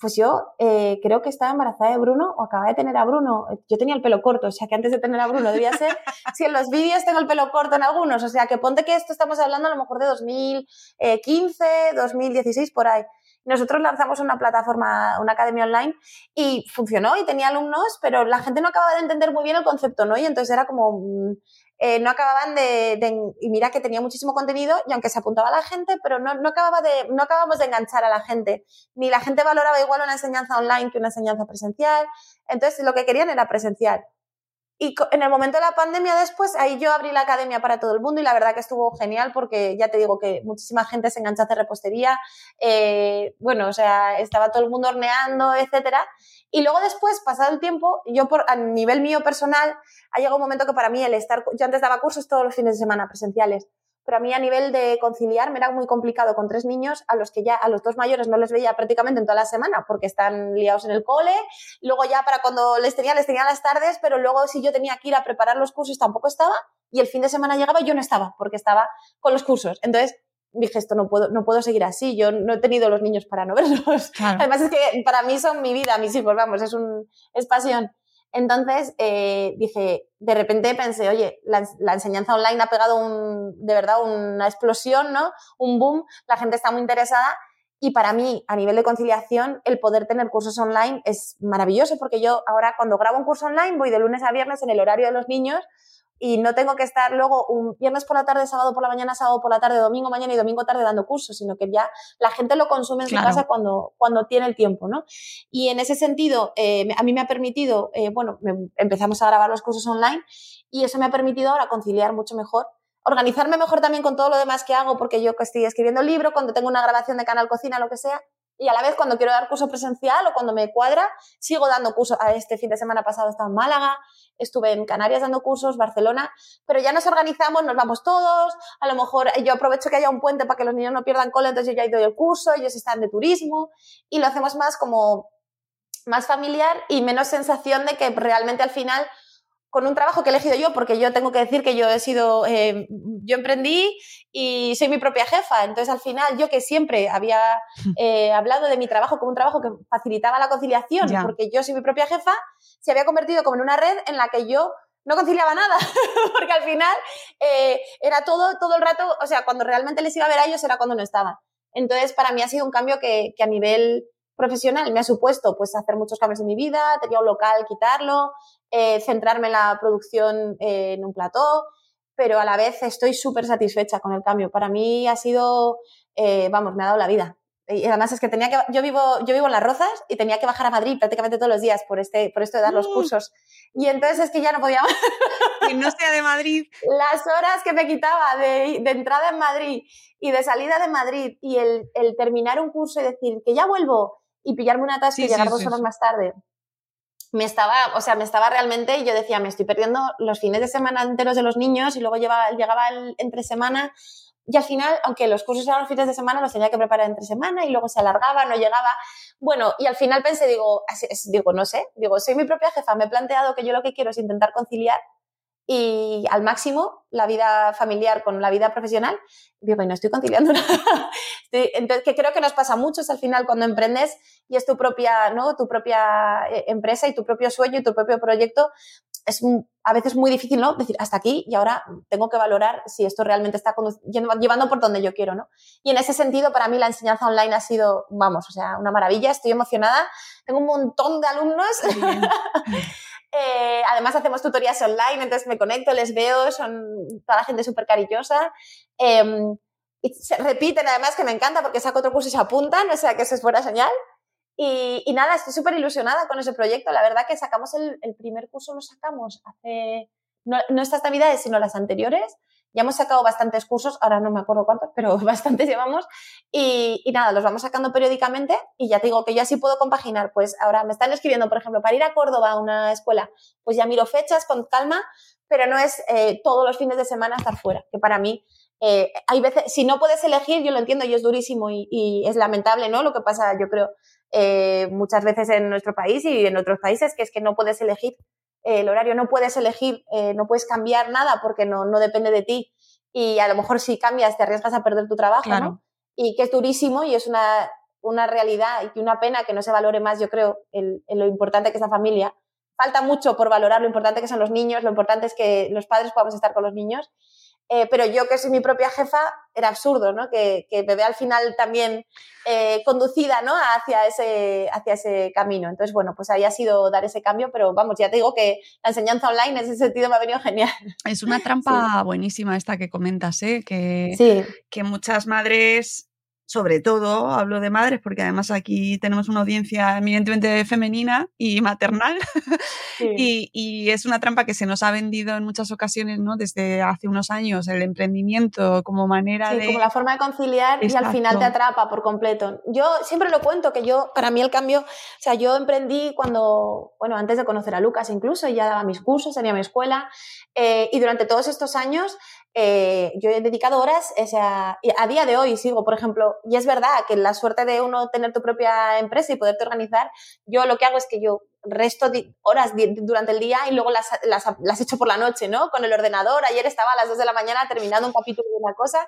pues yo eh, creo que estaba embarazada de Bruno o acababa de tener a Bruno. Yo tenía el pelo corto, o sea que antes de tener a Bruno debía ser, si en los vídeos tengo el pelo corto en algunos, o sea que ponte que esto estamos hablando a lo mejor de 2015, 2016, por ahí. Nosotros lanzamos una plataforma, una academia online y funcionó y tenía alumnos, pero la gente no acababa de entender muy bien el concepto, ¿no? Y entonces era como, mm, eh, no acababan de, y mira que tenía muchísimo contenido y aunque se apuntaba la gente, pero no, no, acababa de, no acabamos de enganchar a la gente, ni la gente valoraba igual una enseñanza online que una enseñanza presencial, entonces lo que querían era presencial. Y en el momento de la pandemia después, ahí yo abrí la academia para todo el mundo y la verdad que estuvo genial porque ya te digo que muchísima gente se enganchó a hacer repostería, eh, bueno, o sea, estaba todo el mundo horneando, etcétera. Y luego después, pasado el tiempo, yo por, a nivel mío personal, ha llegado un momento que para mí el estar, yo antes daba cursos todos los fines de semana presenciales pero a mí a nivel de conciliar me era muy complicado con tres niños a los que ya a los dos mayores no les veía prácticamente en toda la semana porque están liados en el cole, luego ya para cuando les tenía les tenía las tardes, pero luego si yo tenía que ir a preparar los cursos tampoco estaba y el fin de semana llegaba y yo no estaba porque estaba con los cursos. Entonces, dije, esto no puedo, no puedo seguir así, yo no he tenido los niños para no verlos. Además es que para mí son mi vida, mis hijos, vamos, es, un, es pasión. Entonces eh, dije, de repente pensé, oye, la, enseñanza online ha pegado un, de verdad una explosión, ¿no? Un boom, la gente está muy interesada y para mí, a nivel de conciliación, el poder tener cursos online es maravilloso porque yo ahora cuando grabo un curso online voy de lunes a viernes en el horario de los niños y no tengo que estar luego un viernes por la tarde, sábado por la mañana, sábado por la tarde, domingo mañana y domingo tarde dando cursos, sino que ya la gente lo consume en su casa cuando, cuando tiene el tiempo, ¿no? Y en ese sentido, eh, a mí me ha permitido, eh, bueno, empezamos a grabar los cursos online y eso me ha permitido ahora conciliar mucho mejor organizarme mejor también con todo lo demás que hago, porque yo estoy escribiendo libro, cuando tengo una grabación de canal cocina, lo que sea, y a la vez cuando quiero dar curso presencial o cuando me cuadra, sigo dando cursos. A este fin de semana pasado estaba en Málaga, estuve en Canarias dando cursos, Barcelona, pero ya nos organizamos, nos vamos todos, a lo mejor yo aprovecho que haya un puente para que los niños no pierdan cola, entonces yo ya doy el curso, ellos están de turismo y lo hacemos más como más familiar y menos sensación de que realmente al final con un trabajo que he elegido yo, porque yo tengo que decir que yo he sido, eh, yo emprendí y soy mi propia jefa. Entonces, al final, yo que siempre había eh, hablado de mi trabajo como un trabajo que facilitaba la conciliación, porque yo soy mi propia jefa, se había convertido como en una red en la que yo no conciliaba nada, porque al final eh, era todo, todo el rato, o sea, cuando realmente les iba a ver a ellos era cuando no estaban. Entonces, para mí ha sido un cambio que, que a nivel profesional me ha supuesto pues hacer muchos cambios en mi vida, tenía un local, quitarlo, eh, centrarme en la producción eh, en un plató, pero a la vez estoy súper satisfecha con el cambio. Para mí ha sido, eh, vamos, me ha dado la vida. Y además es que tenía que, yo vivo, yo vivo en Las Rozas y tenía que bajar a Madrid prácticamente todos los días por, este, por esto de dar los mm. cursos. Y entonces es que ya no podía.
Y no sea de Madrid.
Las horas que me quitaba de, de, entrada en Madrid y de salida de Madrid y el, el terminar un curso y decir que ya vuelvo y pillarme una taza y llegar dos horas más tarde. Me estaba, o sea, me estaba realmente, yo decía, me estoy perdiendo los fines de semana enteros de los niños y luego llevaba, llegaba el entre semana y al final, aunque los cursos eran los fines de semana, los tenía que preparar entre semana y luego se alargaba, no llegaba. Bueno, y al final pensé, digo, digo, no sé, digo, soy mi propia jefa, me he planteado que yo lo que quiero es intentar conciliar y al máximo la vida familiar con la vida profesional, digo, y no estoy conciliando nada. Entonces, que creo que nos pasa a muchos al final cuando emprendes y es tu propia, ¿no? tu propia eh, empresa y tu propio sueño y tu propio proyecto, es a veces muy difícil, ¿no? Decir, hasta aquí y ahora tengo que valorar si esto realmente está llevando por donde yo quiero, ¿no? Y en ese sentido, para mí la enseñanza online ha sido, vamos, o sea, una maravilla, estoy emocionada, tengo un montón de alumnos. Eh, además hacemos tutorías online, entonces me conecto, les veo, son toda la gente súper cariñosa. Em, y se repiten además que me encanta porque saco otro curso y se apuntan, o sea que eso es buena señal. Y, y nada, estoy súper ilusionada con ese proyecto. La verdad que sacamos el, el primer curso, lo sacamos hace, no, no estas navidades, sino las anteriores. Ya hemos sacado bastantes cursos, ahora no me acuerdo cuántos, pero bastantes llevamos. Y, nada, los vamos sacando periódicamente y ya te digo que yo así puedo compaginar. Pues ahora me están escribiendo, por ejemplo, para ir a Córdoba a una escuela, pues ya miro fechas con calma, pero no es eh, todos los fines de semana estar fuera, que para mí eh, hay veces, si no puedes elegir, yo lo entiendo y es durísimo y, y es lamentable, ¿no? Lo que pasa, yo creo, eh, muchas veces en nuestro país y en otros países, que es que no puedes elegir el horario, no puedes elegir, eh, no puedes cambiar nada porque no, no, depende de ti y a lo mejor si cambias te arriesgas a perder tu trabajo, ¿no? Y que es durísimo y es una, una realidad y que una pena que no se valore más, yo creo, en lo importante que es la familia. Falta mucho por valorar lo importante que son los niños, lo importante es que los padres podamos estar con los niños eh, pero yo que soy mi propia jefa, era absurdo, ¿no? Que, que me vea al final también eh, conducida, ¿no? Hacia ese, hacia ese camino. Entonces, bueno, pues ahí ha sido dar ese cambio, pero vamos, ya te digo que la enseñanza online en ese sentido me ha venido genial.
Es una trampa buenísima esta que comentas, ¿eh? Que,
sí.
que muchas madres sobre todo hablo de madres, porque además aquí tenemos una audiencia eminentemente femenina y maternal, y, es una trampa que se nos ha vendido en muchas ocasiones, ¿no? Desde hace unos años, el emprendimiento como manera
sí,
de...
como la forma de conciliar y al final te atrapa por completo. Yo siempre lo cuento, que yo, para mí el cambio, o sea, yo emprendí cuando, bueno, antes de conocer a Lucas incluso, ya daba mis cursos, tenía mi escuela, eh, y durante todos estos años eh, yo he dedicado horas, o sea, a día de hoy sigo, por ejemplo, y es verdad que la suerte de uno tener tu propia empresa y poderte organizar, yo lo que hago es que yo resto horas durante el día y luego las, las, las echo por la noche, ¿no? Con el ordenador, ayer estaba a las 2 de la mañana terminando un capítulo de una cosa,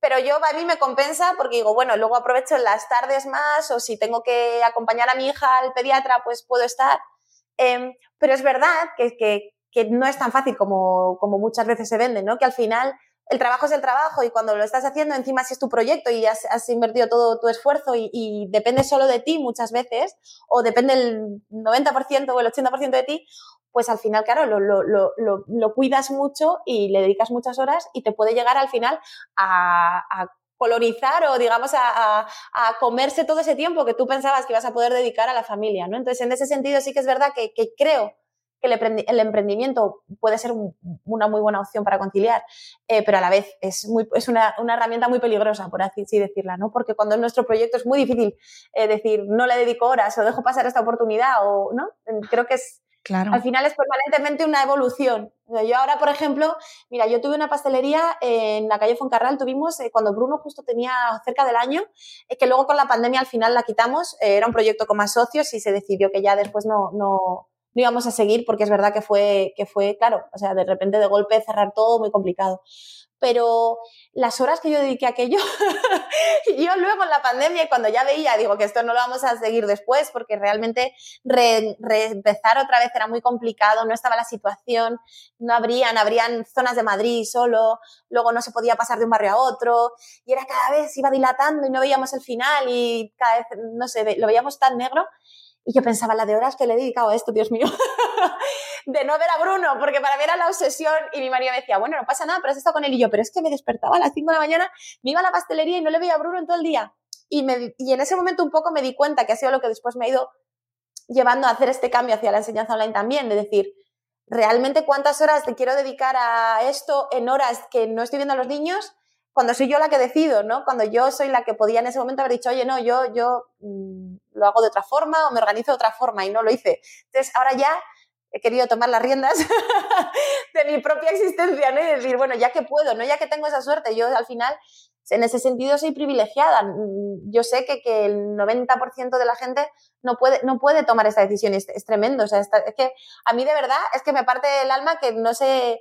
pero yo a mí me compensa porque digo, bueno, luego aprovecho las tardes más o si tengo que acompañar a mi hija al pediatra, pues puedo estar. Em, pero es verdad que, que, que no es tan fácil como, como muchas veces se vende, ¿no? Que al final el trabajo es el trabajo y cuando lo estás haciendo, encima si es tu proyecto y has, invertido todo tu esfuerzo y, y, depende solo de ti muchas veces, o depende el 90% o el 80% de ti, pues al final, claro, lo, lo, lo, lo, cuidas mucho y le dedicas muchas horas y te puede llegar al final a, a colorizar o digamos a, a, a, comerse todo ese tiempo que tú pensabas que ibas a poder dedicar a la familia, ¿no? Entonces, en ese sentido sí que es verdad que, que creo que el emprendimiento puede ser una muy buena opción para conciliar, eh, pero a la vez es, muy, es una, una, herramienta muy peligrosa, por así decirla, ¿no? Porque cuando es nuestro proyecto es muy difícil eh, decir, no le dedico horas o dejo pasar esta oportunidad o, ¿no? Creo que es,
Claro.
Al final es permanentemente una evolución. Yo ahora, por ejemplo, mira, yo tuve una pastelería en la calle Foncarral, tuvimos eh, cuando Bruno justo tenía cerca del año, que luego con la pandemia al final la quitamos, era un proyecto con más socios y se decidió que ya después no, no, no íbamos a seguir porque es verdad que fue, que fue, claro, o sea, de repente de golpe cerrar todo muy complicado. Pero las horas que yo dediqué a aquello, yo luego en la pandemia, cuando ya veía, digo que esto no lo vamos a seguir después, porque realmente reempezar otra vez era muy complicado, no estaba la situación, no habrían, habrían zonas de Madrid solo, luego no se podía pasar de un barrio a otro, y era cada vez, iba dilatando y no veíamos el final y cada vez, no sé, lo veíamos tan negro y yo pensaba, la de horas que le he dedicado a esto, Dios mío, de no ver a Bruno, porque para mí era la obsesión. Y mi marido me decía, bueno, no pasa nada, pero has estado con él. Y yo, pero es que me despertaba a las 5 de la mañana, me iba a la pastelería y no le veía a Bruno en todo el día. Y, me, y en ese momento un poco me di cuenta que ha sido lo que después me ha ido llevando a hacer este cambio hacia la enseñanza online también, de decir, realmente cuántas horas te quiero dedicar a esto en horas que no estoy viendo a los niños cuando soy yo la que decido, ¿no? Cuando yo soy la que podía en ese momento haber dicho, oye, no, yo, yo mm, lo hago de otra forma o me organizo de otra forma y no lo hice. Entonces, ahora ya he querido tomar las riendas de mi propia existencia, ¿no? Y decir, bueno, ya que puedo, ¿no? Ya que tengo esa suerte, yo al final, en ese sentido, soy privilegiada. Mm, yo sé que, que el 90% de la gente no puede, no puede tomar esa decisión, es, es tremendo. O sea, es que a mí de verdad es que me parte el alma que no sé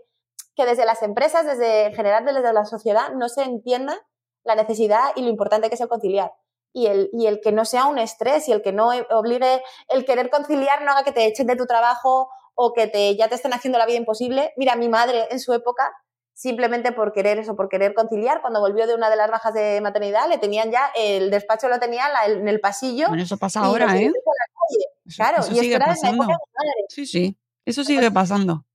que desde las empresas, desde en general desde la sociedad, no se entienda la necesidad y lo importante que es el conciliar. Y el, y el que no sea un estrés y el que no obligue, el querer conciliar no haga que te echen de tu trabajo o que te, ya te estén haciendo la vida imposible. Mira, mi madre en su época, simplemente por querer eso, por querer conciliar, cuando volvió de una de las bajas de maternidad, le tenían ya, el despacho lo tenía en el pasillo.
Bueno, eso pasa ahora, ¿eh?
claro, y esto era
en la Sí, sí, eso sigue pasando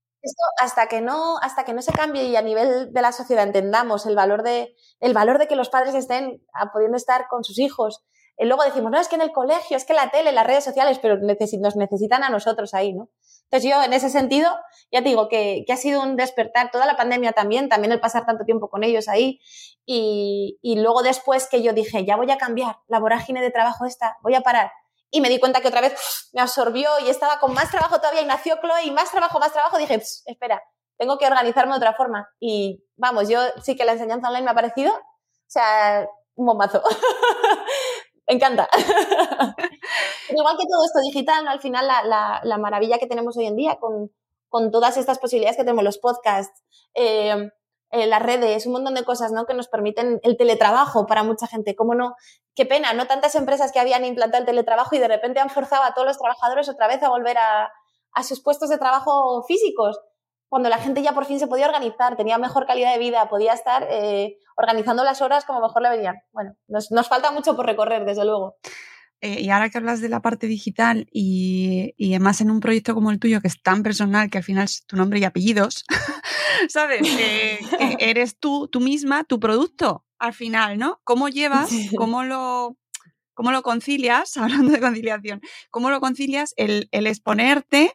hasta que no, hasta que no se cambie y a nivel de la sociedad entendamos el valor de, el valor de que los padres estén pudiendo estar con sus hijos. Y luego decimos, no, es que en el colegio, es que la tele, las redes sociales, pero nos necesitan a nosotros ahí, ¿no? Entonces yo en ese sentido, ya te digo que, que, ha sido un despertar, toda la pandemia también, también el pasar tanto tiempo con ellos ahí y, y luego después que yo dije, ya voy a cambiar la vorágine de trabajo esta, voy a parar y me di cuenta que otra vez me absorbió y estaba con más trabajo todavía y nació Chloe y más trabajo, más trabajo, dije, espera, tengo que organizarme de otra forma. Y vamos, yo sí que la enseñanza online me ha parecido, o sea, un bombazo. me encanta. igual que todo esto digital, al final la, la, la, maravilla que tenemos hoy en día con, con, todas estas posibilidades que tenemos los podcasts, eh, eh, las redes, un montón de cosas, ¿no? Que nos permiten el teletrabajo para mucha gente. ¿Cómo no? Qué pena, ¿no? Tantas empresas que habían implantado el teletrabajo y de repente han forzado a todos los trabajadores otra vez a volver a, a sus puestos de trabajo físicos cuando la gente ya por fin se podía organizar, tenía mejor calidad de vida, podía estar eh, organizando las horas como mejor le venían. Bueno, nos, nos falta mucho por recorrer, desde luego.
Eh, y ahora que hablas de la parte digital y, y, además en un proyecto como el tuyo que es tan personal que al final es tu nombre y apellidos, ¿sabes? Eh, eres tú, tú misma, tu producto al final, ¿no? ¿Cómo llevas, cómo lo, cómo lo concilias, hablando de conciliación, cómo lo concilias el, el exponerte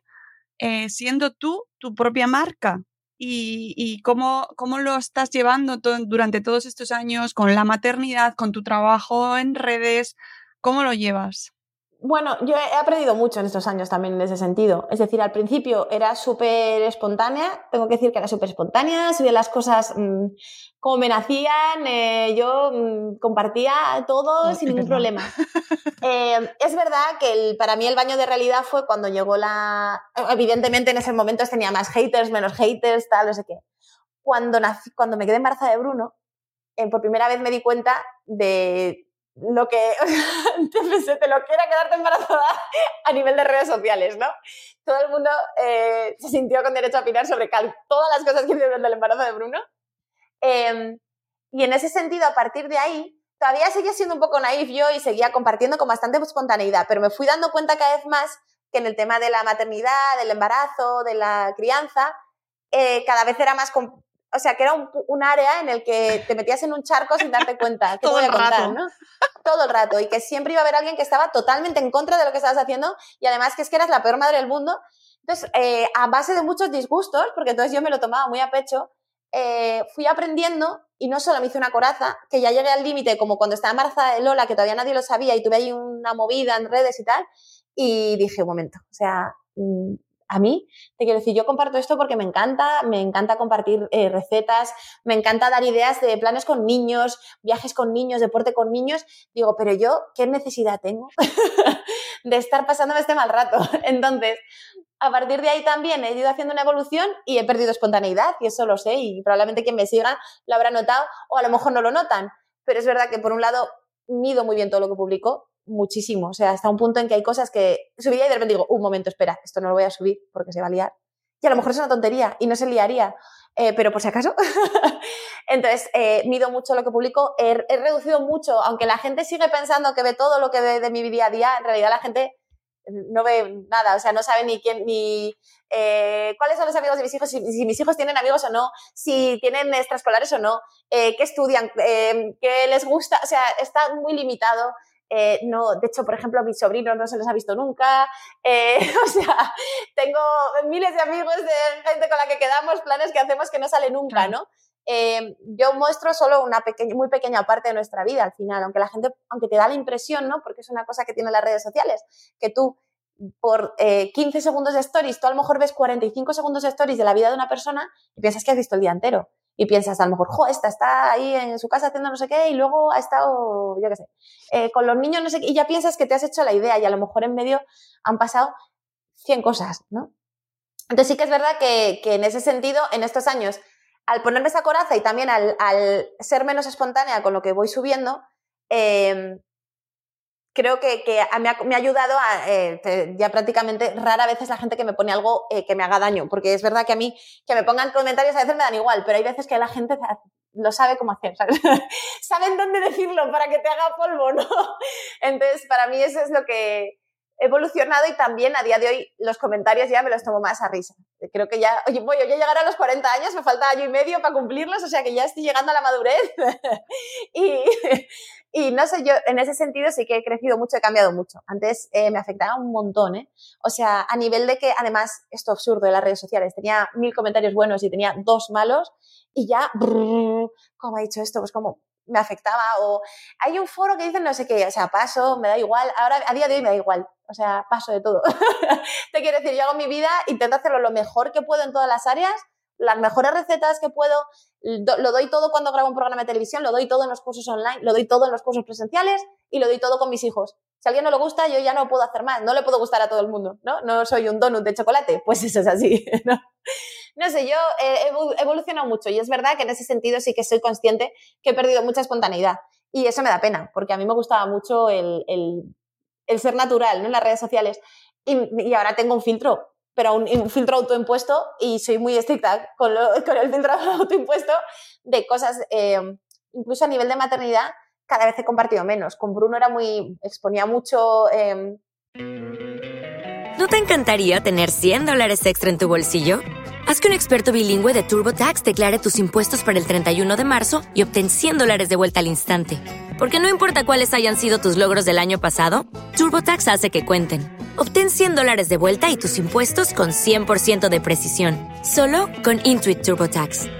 eh, siendo tú tu propia marca? Y, y cómo, cómo, lo estás llevando durante todos estos años con la maternidad, con tu trabajo en redes, ¿Cómo lo llevas?
Bueno, yo he aprendido mucho en estos años también en ese sentido. Es decir, al principio era súper espontánea, tengo que decir que era súper espontánea, subía las cosas mmm, como me nacían, eh, yo mmm, compartía todo sin ningún problema. Eh, es verdad que el, para mí el baño de realidad fue cuando llegó la... Evidentemente en ese momento tenía más haters, menos haters, tal, no sé qué. Cuando, nací, cuando me quedé embarazada de Bruno, eh, por primera vez me di cuenta de lo que se te lo quiera quedarte embarazada a nivel de redes sociales, ¿no? Todo el mundo eh, se sintió con derecho a opinar sobre todas las cosas que hicieron del embarazo de Bruno. Eh, y en ese sentido, a partir de ahí, todavía seguía siendo un poco naif yo y seguía compartiendo con bastante espontaneidad, pero me fui dando cuenta cada vez más que en el tema de la maternidad, del embarazo, de la crianza, eh, cada vez era más o sea, que era un, un, área en el que te metías en un charco sin darte cuenta. ¿Qué
Todo
voy a
el
contar,
rato.
¿no? Todo el rato. Y que siempre iba a haber alguien que estaba totalmente en contra de lo que estabas haciendo y además que es que eras la peor madre del mundo. Entonces, eh, a base de muchos disgustos, porque entonces yo me lo tomaba muy a pecho, eh, fui aprendiendo y no solo me hice una coraza, que ya llegué al límite, como cuando estaba embarazada de Lola, que todavía nadie lo sabía y tuve ahí una movida en redes y tal, y dije, un momento, o sea, mm, a mí, te quiero decir, yo comparto esto porque me encanta, me encanta compartir eh, recetas, me encanta dar ideas de planes con niños, viajes con niños, deporte con niños. Digo, pero yo, ¿qué necesidad tengo de estar pasándome este mal rato? Entonces, a partir de ahí también he ido haciendo una evolución y he perdido espontaneidad, y eso lo sé, y probablemente quien me siga lo habrá notado, o a lo mejor no lo notan. Pero es verdad que, por un lado, mido muy bien todo lo que publico, muchísimo. O sea, hasta un punto en que hay cosas que subía y de repente digo, un momento, espera, esto no lo voy a subir porque se va a liar. Y a lo mejor es una tontería y no se liaría, eh, pero por si acaso. Entonces, eh, mido mucho lo que publico. He, he, reducido mucho, aunque la gente sigue pensando que ve todo lo que ve de mi día a día, en realidad la gente no ve nada, o sea, no sabe ni quién, ni eh, cuáles son los amigos de mis hijos, si, si, mis hijos tienen amigos o no, si tienen extraescolares o no, eh, qué estudian, eh, qué les gusta, o sea, está muy limitado. Eh, no, de hecho, por ejemplo, a mis sobrinos no se les ha visto nunca. Eh, o sea, tengo miles de amigos de gente con la que quedamos, planes que hacemos que no sale nunca, ¿no? Eh, yo muestro solo una pequeña, muy pequeña parte de nuestra vida al final, aunque la gente, aunque te da la impresión, ¿no? Porque es una cosa que tienen las redes sociales, que tú por eh, 15 segundos de stories, tú a lo mejor ves 45 segundos de stories de la vida de una persona y piensas que has visto el día entero y piensas a lo mejor, jo, esta está ahí en su casa haciendo no sé qué y luego ha estado, yo qué sé, eh, con los niños no sé qué, y ya piensas que te has hecho la idea y a lo mejor en medio han pasado 100 cosas, ¿no? Entonces sí que es verdad que, que en ese sentido, en estos años, al ponerme esa coraza y también al, al ser menos espontánea con lo que voy subiendo, eh, creo que, que me, ha, me, ha, ayudado a, eh, ya prácticamente rara vez la gente que me pone algo eh, que me haga daño, porque es verdad que a mí que me pongan comentarios a veces me dan igual, pero hay veces que la gente lo sabe cómo hacer, ¿sabes? saben dónde decirlo para que te haga polvo, ¿no? Entonces, para mí eso es lo que evolucionado y también a día de hoy los comentarios ya me los tomo más a risa. Creo que ya, oye, voy a llegar a los 40 años, me falta año y medio para cumplirlos, o sea que ya estoy llegando a la madurez. y, y no sé, yo en ese sentido sí que he crecido mucho, he cambiado mucho. Antes eh, me afectaba un montón, ¿eh? O sea, a nivel de que además, esto absurdo de las redes sociales, tenía mil comentarios buenos y tenía dos malos y ya, brrr, ¿cómo ha dicho esto? Pues como me afectaba o hay un foro que dicen no sé qué, o sea, paso, me da igual, ahora a día de hoy me da igual, o sea, paso de todo. Te quiero decir, yo hago mi vida, intento hacerlo lo mejor que puedo en todas las áreas, las mejores recetas que puedo, lo doy todo cuando grabo un programa de televisión, lo doy todo en los cursos online, lo doy todo en los cursos presenciales y lo doy todo con mis hijos. Si a alguien no le gusta, yo ya no puedo hacer más, no le puedo gustar a todo el mundo, ¿no? No soy un donut de chocolate, pues eso es así, ¿no? No sé, yo he evolucionado mucho y es verdad que en ese sentido sí que soy consciente que he perdido mucha espontaneidad. Y eso me da pena, porque a mí me gustaba mucho el, ser natural ¿no? en las redes sociales. Y, ahora tengo un filtro, pero un, filtro autoimpuesto y soy muy estricta con, el filtro autoimpuesto de cosas, eh, incluso a nivel de maternidad, cada vez he compartido menos. Con Bruno era muy, exponía mucho... Eh,
¿No te encantaría tener 100 dólares extra en tu bolsillo? Haz que un experto bilingüe de TurboTax declare tus impuestos para el 31 de marzo y obtén 100 dólares de vuelta al instante. Porque no importa cuáles hayan sido tus logros del año pasado, TurboTax hace que cuenten. Obtén 100 dólares de vuelta y tus impuestos con 100% de precisión, solo con Intuit TurboTax.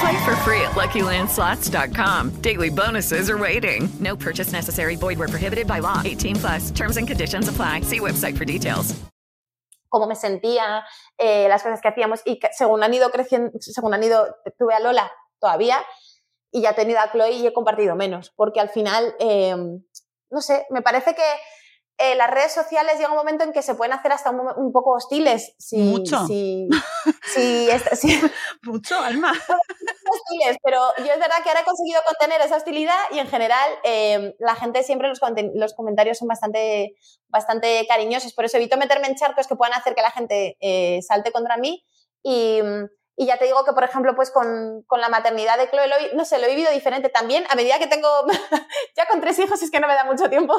Play for free at LuckyLandSlots.com. Daily bonuses are waiting. No purchase necessary. Void prohibited by law. 18 plus. Terms and conditions apply. See website for details.
Cómo me sentía, eh, las cosas que hacíamos y según han ido creciendo, según han ido, tuve a Lola todavía y ya he tenido a Chloe y he compartido menos, porque al final, eh, no sé, me parece que eh, las redes sociales llega un momento en que se pueden hacer hasta un, poco hostiles.
Mucho.
Mucho, Alma. hostiles, pero yo es verdad que ahora he conseguido contener esa hostilidad y en general em, la gente siempre, los, los comentarios son bastante, bastante cariñosos, por eso evito meterme en charcos que puedan hacer que la gente eh, salte contra mí y... Y ya te digo que, por ejemplo, pues con, con la maternidad de Chloe, no sé, lo he vivido diferente también. A medida que tengo, ya con tres hijos, es que no me da mucho tiempo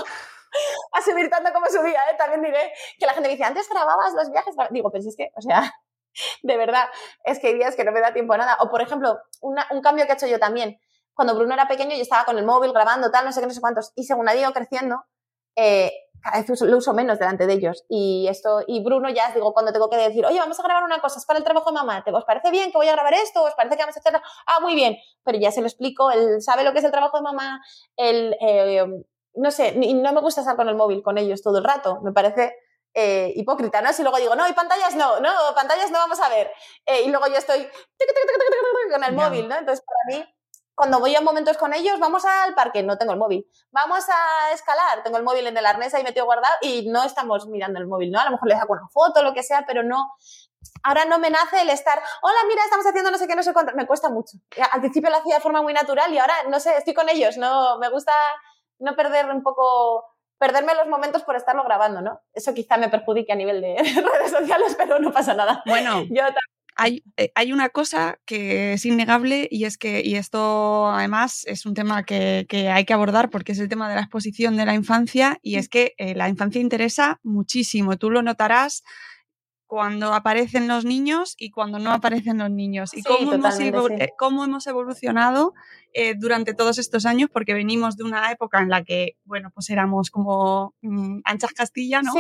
a subir tanto como subía, ¿eh? También diré que la gente me dice, antes grababas los viajes. Digo, pero si es que, o sea, de verdad, es que hay días que no me da tiempo a nada. O, por ejemplo, un cambio que he hecho yo también. Cuando Bruno era pequeño, yo estaba con el móvil grabando, tal, no sé qué, no sé cuántos. Y según ha ido creciendo, eh, cada vez lo uso menos delante de ellos. Y esto, y Bruno ya digo, cuando tengo que decir, oye, vamos a grabar una cosa, es para el trabajo de mamá, ¿te os parece bien que voy a grabar esto? ¿Os parece que vamos a hacerlo? Ah, muy bien. Pero ya se lo explico, él sabe lo que es el trabajo de mamá, él eh, no sé, no me gusta estar con el móvil con ellos todo el rato, me parece eh, hipócrita, ¿no? Si luego digo, no, y pantallas no, no, pantallas no vamos a ver. Eh, y luego yo estoy con el móvil, ¿no? Entonces, para mí, cuando voy a momentos con ellos, vamos al parque, no tengo el móvil. Vamos a escalar, tengo el móvil en el arnés ahí metido guardado y no estamos mirando el móvil, ¿no? A lo mejor les saco una foto, lo que sea, pero no. Ahora no me nace el estar, hola, mira, estamos haciendo no sé qué, no sé cuánto. Me cuesta mucho. Al principio lo hacía de forma muy natural y ahora, no sé, estoy con ellos, no, me gusta no perder un poco, perderme los momentos por estarlo grabando, ¿no? Eso quizá me perjudique a nivel de redes sociales, pero no pasa nada.
Bueno, yo hay, eh, hay, una cosa que es innegable y es que, y esto además es un tema que, hay que abordar porque es el tema de la exposición de la infancia y es que eh, la infancia interesa muchísimo. Tú lo notarás cuando aparecen los niños y cuando no aparecen los niños. Y cómo, hemos eh, cómo, hemos evolucionado eh, durante todos estos años, porque venimos de una época en la que, bueno, pues éramos como mm, anchas Castilla, ¿no?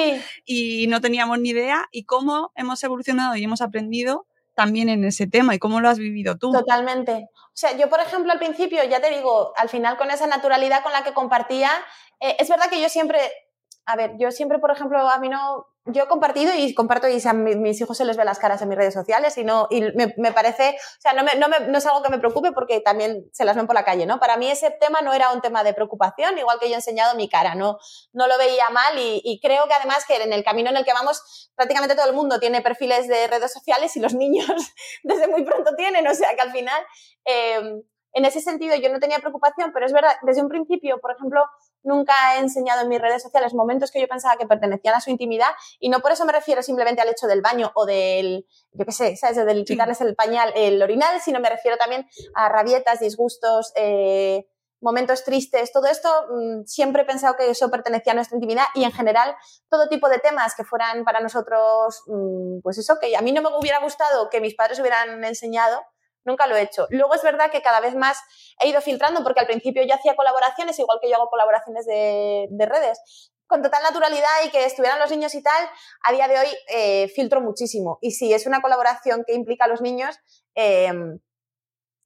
Y no teníamos ni idea, y cómo hemos evolucionado y hemos aprendido también en ese tema y cómo lo has vivido tú.
Totalmente. O sea, yo, por ejemplo, al principio, ya te digo, al final con esa naturalidad con la que compartía, eh, es verdad que yo siempre, a ver, yo siempre, por ejemplo, a mí no, yo he compartido y comparto y a mis hijos se les ve las caras en mis redes sociales y no y me, parece, o sea, no, me, no, no, es algo que me preocupe porque también se las ven por la calle, ¿no? Para mí ese tema no era un tema de preocupación, igual que yo he enseñado mi cara, no, no lo veía mal y, y creo que además que en el camino en el que vamos prácticamente todo el mundo tiene perfiles de redes sociales y los niños desde muy pronto tienen, o sea que al final... Eh, en ese sentido yo no tenía preocupación, pero es verdad, desde un principio, por ejemplo, nunca he enseñado en mis redes sociales momentos que yo pensaba que pertenecían a su intimidad y no por eso me refiero simplemente al hecho del baño o del, yo qué sé, ¿sabes? Del quitarles el pañal, el orinal, sino me refiero también a rabietas, disgustos, eh, momentos tristes, todo esto, mm, siempre he pensado que eso pertenecía a nuestra intimidad y en general todo tipo de temas que fueran para nosotros, mm, pues eso, que a mí no me hubiera gustado que mis padres hubieran enseñado, nunca lo he hecho. Luego es verdad que cada vez más he ido filtrando porque al principio yo hacía colaboraciones, igual que yo hago colaboraciones de, redes, con total naturalidad y que estuvieran los niños y tal, a día de hoy eh, filtro muchísimo. Y si es una colaboración que implica a los niños, em,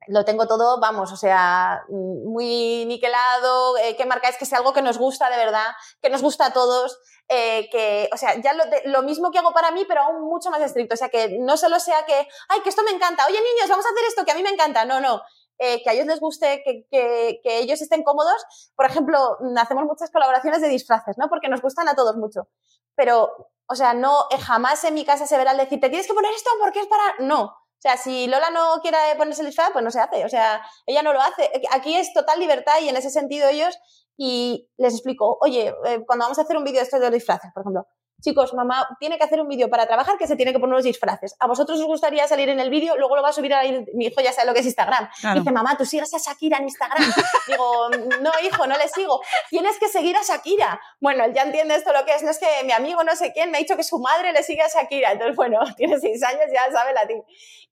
lo tengo todo, vamos, o sea, muy niquelado, eh, que marcáis que sea algo que nos gusta de verdad, que nos gusta a todos, eh, que, o sea, ya lo, lo, mismo que hago para mí, pero aún mucho más estricto. O sea, que no solo sea que, ay, que esto me encanta, oye niños, vamos a hacer esto que a mí me encanta. No, no. Eh, que a ellos les guste, que, que, que, ellos estén cómodos. Por ejemplo, hacemos muchas colaboraciones de disfraces, ¿no? Porque nos gustan a todos mucho. Pero, o sea, no, jamás en mi casa se verá el decir, te tienes que poner esto porque es para. No. O sea, si Lola no quiere ponerse el disfraz, pues no se hace. O sea, ella no lo hace. Aquí es total libertad y en ese sentido ellos, y les explico, oye, eh, cuando vamos a hacer un vídeo de estos de los disfraces, por ejemplo, chicos, mamá tiene que hacer un vídeo para trabajar que se tiene que poner los disfraces. ¿A vosotros os gustaría salir en el vídeo? Luego lo va a subir a mi hijo, ya sabe lo que es Instagram. Dice, mamá, tú sigas a Shakira en Instagram. Digo, no, hijo, no le sigo. Tienes que seguir a Shakira. Bueno, él ya entiende esto lo que es. No es que mi amigo no sé quién me ha dicho que su madre le sigue a Shakira. Entonces, bueno, tiene seis años, ya sabe latín.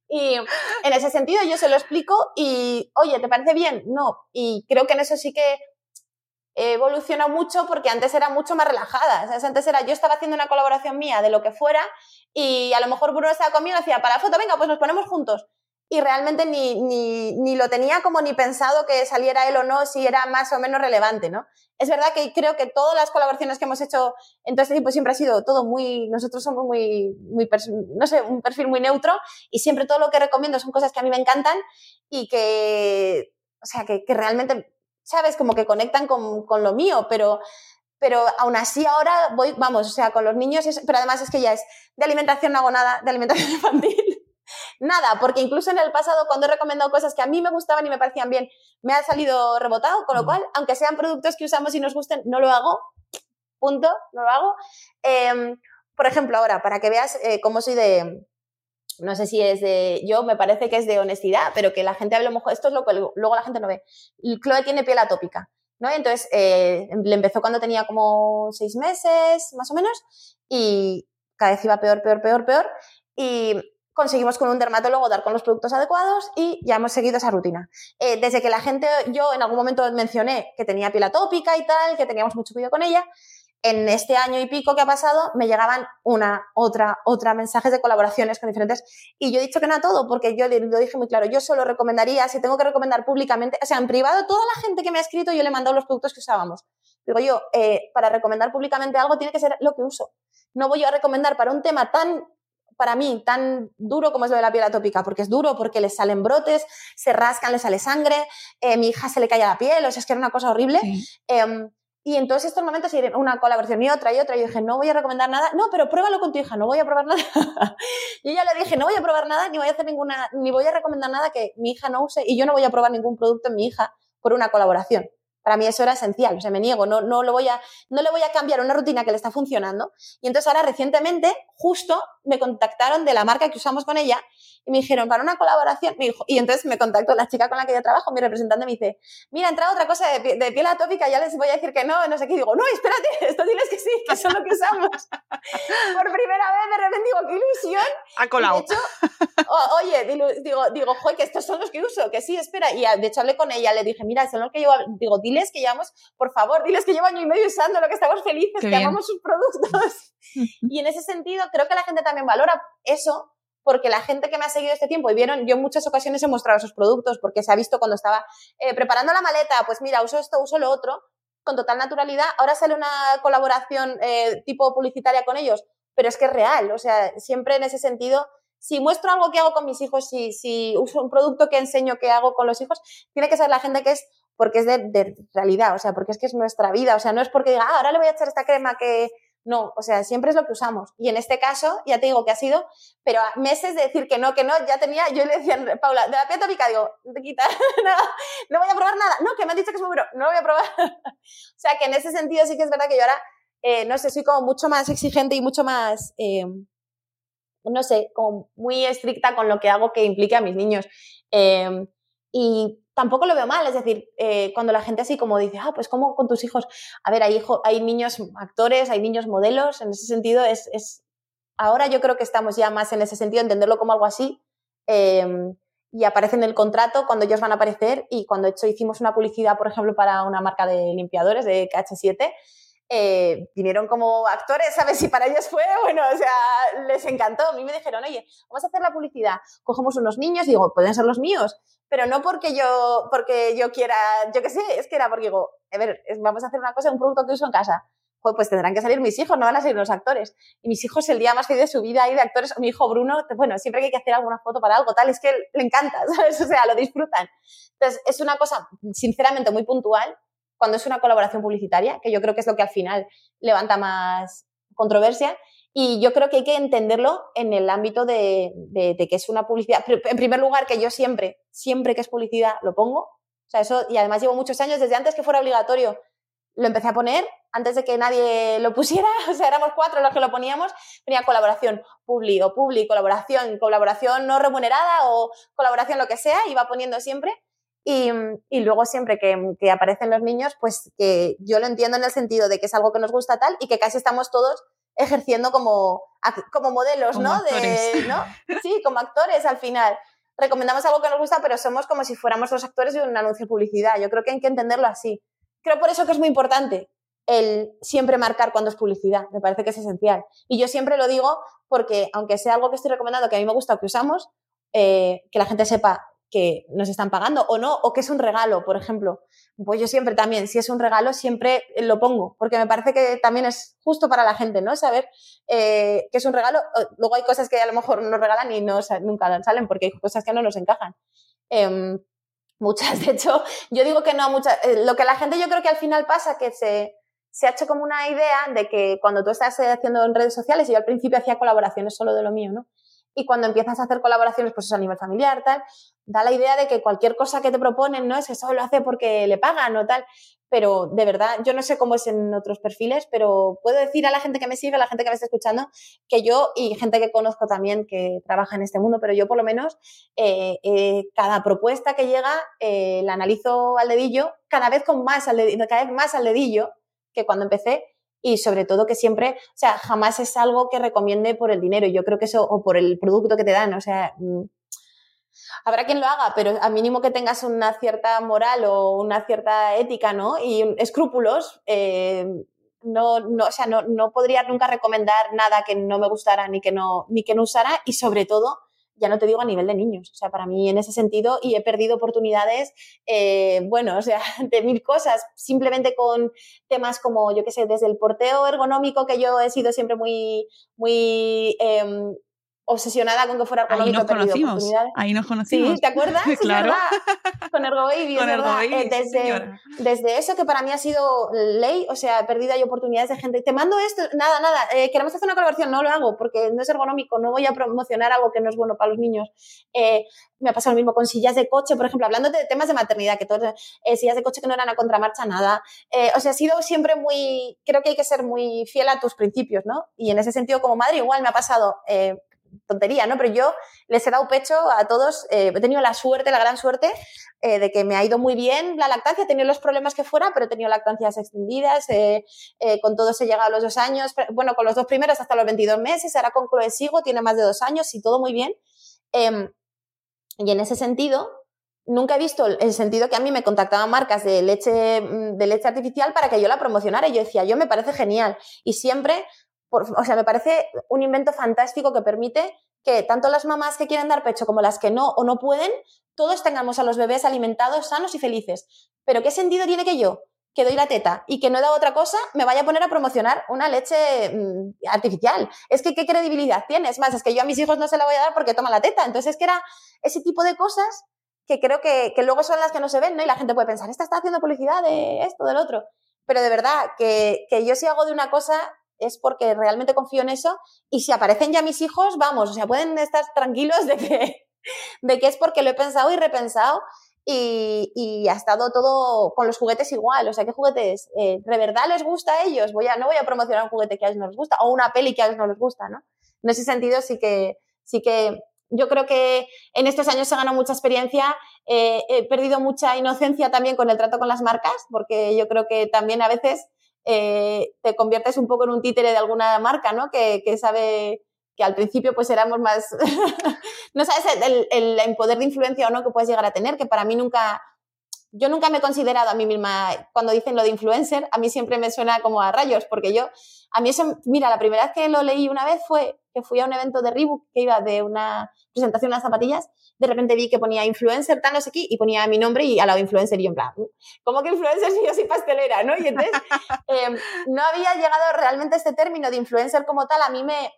Y en ese sentido yo se lo explico y, oye, ¿te parece bien? No. Y creo que en eso sí que he mucho porque antes era mucho más relajada. Antes era, yo estaba haciendo una colaboración mía de lo que fuera y a lo mejor Bruno estaba conmigo y decía, para la foto, venga, pues nos ponemos juntos y realmente ni, ni, ni, lo tenía como ni pensado que saliera él o no, si era más o menos relevante, ¿no? Es verdad que creo que todas las colaboraciones que hemos hecho en todo este tiempo siempre ha sido todo muy, nosotros somos muy, muy, no sé, un perfil muy neutro y siempre todo lo que recomiendo son cosas que a mí me encantan y que, o sea, que, que realmente, ¿sabes? Como que conectan con, con lo mío, pero pero aún así ahora voy, vamos, o sea, con los niños, pero además es que ya es de alimentación no hago nada, de alimentación infantil nada, porque incluso en el pasado cuando he recomendado cosas que a mí me gustaban y me parecían bien, me ha salido rebotado, con lo cual, aunque sean productos que usamos y nos gusten, no lo hago, punto, no lo hago. Em, por ejemplo, ahora, para que veas eh, cómo soy de, no sé si es de, yo me parece que es de honestidad, pero que la gente hable mejor, esto es lo que luego la gente no ve. Chloe tiene piel atópica, ¿no? Entonces, eh, le empezó cuando tenía como seis meses, más o menos, y cada vez iba peor, peor, peor, peor, y conseguimos con un dermatólogo dar con los productos adecuados y ya hemos seguido esa rutina. Eh, desde que la gente, yo en algún momento mencioné que tenía piel atópica y tal, que teníamos mucho cuidado con ella, en este año y pico que ha pasado me llegaban una, otra, otra mensajes de colaboraciones con diferentes. Y yo he dicho que no a todo, porque yo lo dije muy claro, yo solo recomendaría, si tengo que recomendar públicamente, o sea, en privado, toda la gente que me ha escrito, yo le he mandado los productos que usábamos. Digo yo, eh, para recomendar públicamente algo tiene que ser lo que uso. No voy a recomendar para un tema tan para mí tan duro como es lo de la piel atópica, porque es duro, porque le salen brotes, se rascan, le sale sangre, eh, mi hija se le cae a la piel, o sea, es que era una cosa horrible. Em, y en todos estos momentos, una colaboración y otra y otra, yo dije, no voy a recomendar nada, no, pero pruébalo con tu hija, no voy a probar nada. yo ya le dije, no voy a probar nada, ni voy a hacer ninguna, ni voy a recomendar nada que mi hija no use, y yo no voy a probar ningún producto en mi hija por una colaboración. Para mí eso era esencial, o sea, me niego, no, no, lo voy a, no le voy a cambiar una rutina que le está funcionando. Y entonces ahora recientemente, justo me contactaron de la marca que usamos con ella y me dijeron, para una colaboración, me dijo, y entonces me contactó la chica con la que yo trabajo, mi representante me dice, mira, ha entrado otra cosa de, de, piel atópica, ya les voy a decir que no, no sé qué, y digo, no, espérate, esto diles que sí, que eso es lo que usamos. Por primera vez de repente digo, qué ilusión.
Ha colado.
de hecho, oye, digo, digo, joder, que estos son los que uso, que sí, espera, y de hecho hablé con ella, le dije, mira, son los que yo, digo, diles que llevamos, por favor, diles que llevo año y medio usando, lo que estamos felices, que amamos sus productos. Y en ese sentido, creo que la gente también valora eso, porque la gente que me ha seguido este tiempo y vieron, yo en muchas ocasiones he mostrado esos productos porque se ha visto cuando estaba eh, preparando la maleta, pues mira, uso esto, uso lo otro, con total naturalidad. Ahora sale una colaboración eh, tipo publicitaria con ellos, pero es que es real, o sea, siempre en ese sentido si muestro algo que hago con mis hijos, si, si uso un producto que enseño que hago con los hijos, tiene que ser la gente que es porque es de, realidad, o sea, porque es que es nuestra vida, o sea, no es porque diga, ah, ahora le voy a echar esta crema que... No, o sea, siempre es lo que usamos. Y en este caso, ya te digo que ha sido, pero a meses de decir que no, que no, ya tenía, yo le decía Paula, de la piel tópica, digo, te quita, no, no voy a probar nada. No, que me han dicho que es muy duro, no lo voy a probar. o sea, que en ese sentido sí que es verdad que yo ahora, eh, no sé, soy como mucho más exigente y mucho más, eh, no sé, como muy estricta con lo que hago que implique a mis niños. Eh, y tampoco lo veo mal, es decir, eh, cuando la gente así como dice, ah, pues como con tus hijos, a ver, hay, hijo, hay niños actores, hay niños modelos, en ese sentido es, es, ahora yo creo que estamos ya más en ese sentido, entenderlo como algo así, em, y aparece en el contrato cuando ellos van a aparecer y cuando hecho hicimos una publicidad, por ejemplo, para una marca de limpiadores de KH7, eh, vinieron como actores, ¿sabes? Y para ellos fue, bueno, o sea, les encantó. A mí me dijeron, oye, vamos a hacer la publicidad, cogemos unos niños, digo, pueden ser los míos, pero no porque yo, porque yo quiera, yo qué sé, es que era porque digo, a ver, vamos a hacer una cosa, un producto que uso en casa. Pues tendrán que salir mis hijos, no van a salir los actores. Y mis hijos, el día más feliz de su vida ahí de actores, mi hijo Bruno, bueno, siempre que hay que hacer alguna foto para algo, tal, es que le encanta, ¿sabes? O sea, lo disfrutan. Entonces, es una cosa, sinceramente, muy puntual, cuando es una colaboración publicitaria, que yo creo que es lo que al final levanta más controversia. Y yo creo que hay que entenderlo en el ámbito de, que es una publicidad. En primer lugar, que yo siempre, siempre que es publicidad, lo pongo. O sea, eso, y además llevo muchos años, desde antes que fuera obligatorio, lo empecé a poner, antes de que nadie lo pusiera, o sea, éramos cuatro los que lo poníamos, venía colaboración público, público, colaboración, colaboración no remunerada o colaboración lo que sea, iba poniendo siempre. Y, y luego siempre que, que, aparecen los niños, pues que yo lo entiendo en el sentido de que es algo que nos gusta tal y que casi estamos todos ejerciendo como, como modelos, ¿no? De, ¿no? Sí, como actores al final. Recomendamos algo que nos gusta, pero somos como si fuéramos los actores de un anuncio de publicidad. Yo creo que hay que entenderlo así. Creo por eso que es muy importante el siempre marcar cuando es publicidad. Me parece que es esencial. Y yo siempre lo digo porque, aunque sea algo que estoy recomendando, que a mí me gusta o que usamos, eh, que la gente sepa que nos están pagando o no, o que es un regalo, por ejemplo. Pues yo siempre también, si es un regalo, siempre lo pongo, porque me parece que también es justo para la gente, ¿no? Saber eh, que es un regalo. Luego hay cosas que a lo mejor nos regalan y no, nunca salen, porque hay cosas que no nos encajan. Em, muchas, de hecho, yo digo que no, muchas. Eh, lo que la gente yo creo que al final pasa, que se, se ha hecho como una idea de que cuando tú estás haciendo en redes sociales, y yo al principio hacía colaboraciones solo de lo mío, ¿no? Y cuando empiezas a hacer colaboraciones, pues eso a nivel familiar, tal, da la idea de que cualquier cosa que te proponen, ¿no? Es eso lo hace porque le pagan o tal. Pero de verdad, yo no sé cómo es en otros perfiles, pero puedo decir a la gente que me sigue, a la gente que me está escuchando, que yo y gente que conozco también que trabaja en este mundo, pero yo por lo menos, eh, eh, cada propuesta que llega eh, la analizo al dedillo, cada vez con más al dedillo, cada vez más al dedillo que cuando empecé, y sobre todo que siempre, o sea, jamás es algo que recomiende por el dinero. Yo creo que eso, o por el producto que te dan, o sea, mm, habrá quien lo haga, pero a mínimo que tengas una cierta moral o una cierta ética, ¿no? Y escrúpulos, eh, no, no, o sea, no, no podría nunca recomendar nada que no me gustara ni que no, ni que no usara y sobre todo ya no te digo a nivel de niños, o sea, para mí en ese sentido y he perdido oportunidades, eh, bueno, o sea, de mil cosas, simplemente con temas como, yo qué sé, desde el porteo ergonómico, que yo he sido siempre muy, muy... Em, obsesionada con que fuera
Ahí nos conocimos. Ahí nos conocimos.
Sí, ¿te acuerdas?
claro.
Con Ergo Baby, con Ergo Baby, eh, desde, desde, eso que para mí ha sido ley, o sea, perdida y oportunidades de gente. Te mando esto, nada, nada, eh, queremos hacer una colaboración, no lo hago porque no es ergonómico, no voy a promocionar algo que no es bueno para los niños. Eh, me ha pasado lo mismo con sillas de coche, por ejemplo, hablando de temas de maternidad, que todos, sillas de coche que no eran a contramarcha, nada. o sea, ha sido siempre muy, creo que hay que ser muy fiel a tus principios, ¿no? Y en ese sentido, como madre, igual me ha pasado tontería, ¿no? Pero yo les he dado pecho a todos, eh, he tenido la suerte, la gran suerte eh, de que me ha ido muy bien la lactancia, he tenido los problemas que fuera, pero he tenido lactancias extendidas, eh, con todos he llegado a los dos años, bueno, con los dos primeros hasta los 22 meses, ahora con Chloe sigo, tiene más de dos años y todo muy bien. Em, y en ese sentido, nunca he visto el sentido que a mí me contactaban marcas de leche, mm, de leche artificial para que yo la promocionara. Y yo decía, yo me parece genial. Y siempre o sea, me parece un invento fantástico que permite que tanto las mamás que quieren dar pecho como las que no o no pueden, todos tengamos a los bebés alimentados, sanos y felices. Pero ¿qué sentido tiene que yo, que doy la teta y que no he dado otra cosa, me vaya a poner a promocionar una leche mm, artificial? Es que qué credibilidad tiene. Es más, es que yo a mis hijos no se la voy a dar porque toma la teta. Entonces es que era ese tipo de cosas que creo que, que luego son las que no se ven, ¿no? Y la gente puede pensar, esta está haciendo publicidad de esto, del otro. Pero de verdad, que, que yo si hago de una cosa, es porque realmente confío en eso y si aparecen ya mis hijos, vamos, o sea, pueden estar tranquilos de que, de que es porque lo he pensado y repensado y, ha estado todo con los juguetes igual, o sea, ¿qué juguetes? Eh, ¿De verdad les gusta a ellos? No voy a promocionar un juguete que a ellos no les gusta o una peli que a ellos no les gusta, ¿no? En ese sentido sí que, sí que yo creo que en estos años se ganado mucha experiencia, eh, he perdido mucha inocencia también con el trato con las marcas, porque yo creo que también a veces eh, te conviertes un poco en un títere de alguna marca, ¿no? Que, que sabe que al principio pues éramos más, no sabes el, el, poder de influencia o no que puedes llegar a tener, que para mí nunca, yo nunca me he considerado a mí misma, cuando dicen lo de influencer, a mí siempre me suena como a rayos, porque yo, a mí eso, mira, la primera vez que lo leí una vez fue que fui a un evento de Reebok que iba de una presentación de las zapatillas, de repente vi que ponía influencer, tal, no sé qué, y ponía mi nombre y al lado influencer, y yo en plan, ¿cómo que influencer si yo soy pastelera, no? Y entonces, em, no había llegado realmente este término de influencer como tal, a mí me,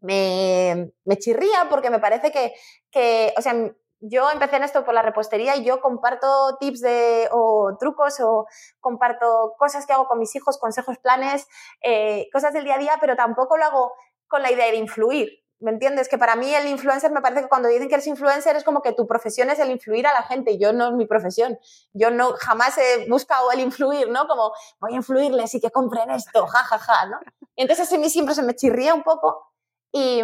me, me chirría porque me parece que, que, o sea, yo empecé en esto por la repostería y yo comparto tips de, o trucos o comparto cosas que hago con mis hijos, consejos, planes, eh, cosas del día a día, pero tampoco lo hago con la idea de influir. ¿Me entiendes? Que para mí el influencer me parece que cuando dicen que eres influencer es como que tu profesión es el influir a la gente yo no es mi profesión. Yo no jamás he buscado el influir, ¿no? Como voy a influirles y que compren esto, jajaja, ja, ja, ¿no? Y entonces a mí siempre se me chirría un poco y,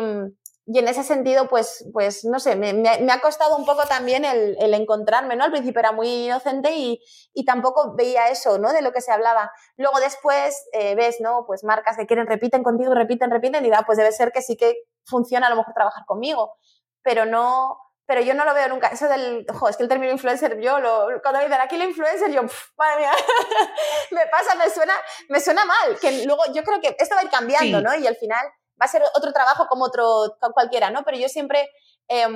y en ese sentido, pues, pues no sé, me, me, ha costado un poco también el, el, encontrarme, ¿no? Al principio era muy inocente y, y, tampoco veía eso, ¿no? De lo que se hablaba. Luego después eh, ves, ¿no? Pues marcas que quieren, repiten contigo, repiten, repiten y da, pues debe ser que sí que funciona a lo mejor trabajar conmigo, pero no, pero yo no lo veo nunca. Eso del, ojo, es que el término influencer, yo lo, cuando me dicen aquí la influencer, yo, madre mía, me pasa, me suena, me suena mal, que luego yo creo que esto va a ir cambiando, sí. ¿no? Y al final va a ser otro trabajo como otro cualquiera, ¿no? Pero yo siempre eh,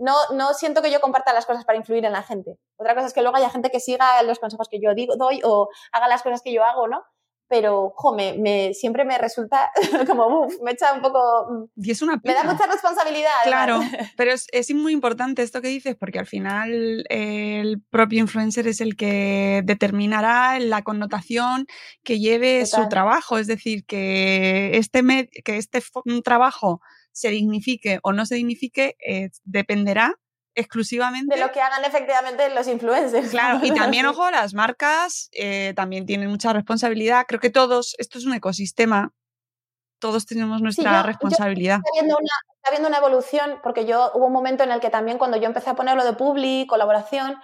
no, no siento que yo comparta las cosas para influir en la gente. Otra cosa es que luego haya gente que siga los consejos que yo digo, doy o haga las cosas que yo hago, ¿no? Pero jo, me, me, siempre me resulta como, uf, me echa un poco...
Y es una
Me da mucha responsabilidad.
Claro, pero es, es, muy importante esto que dices, porque al final el propio influencer es el que determinará la connotación que lleve Total. su trabajo. Es decir, que este, que este trabajo se dignifique o no se dignifique eh, dependerá exclusivamente
de lo que hagan efectivamente los influencers.
Claro, y también, ojo, las marcas eh, también tienen mucha responsabilidad. Creo que todos, esto es un ecosistema, todos tenemos nuestra
sí, yo,
responsabilidad.
Yo está, viendo una, está viendo una evolución, porque yo hubo un momento en el que también cuando yo empecé a ponerlo de publi, colaboración,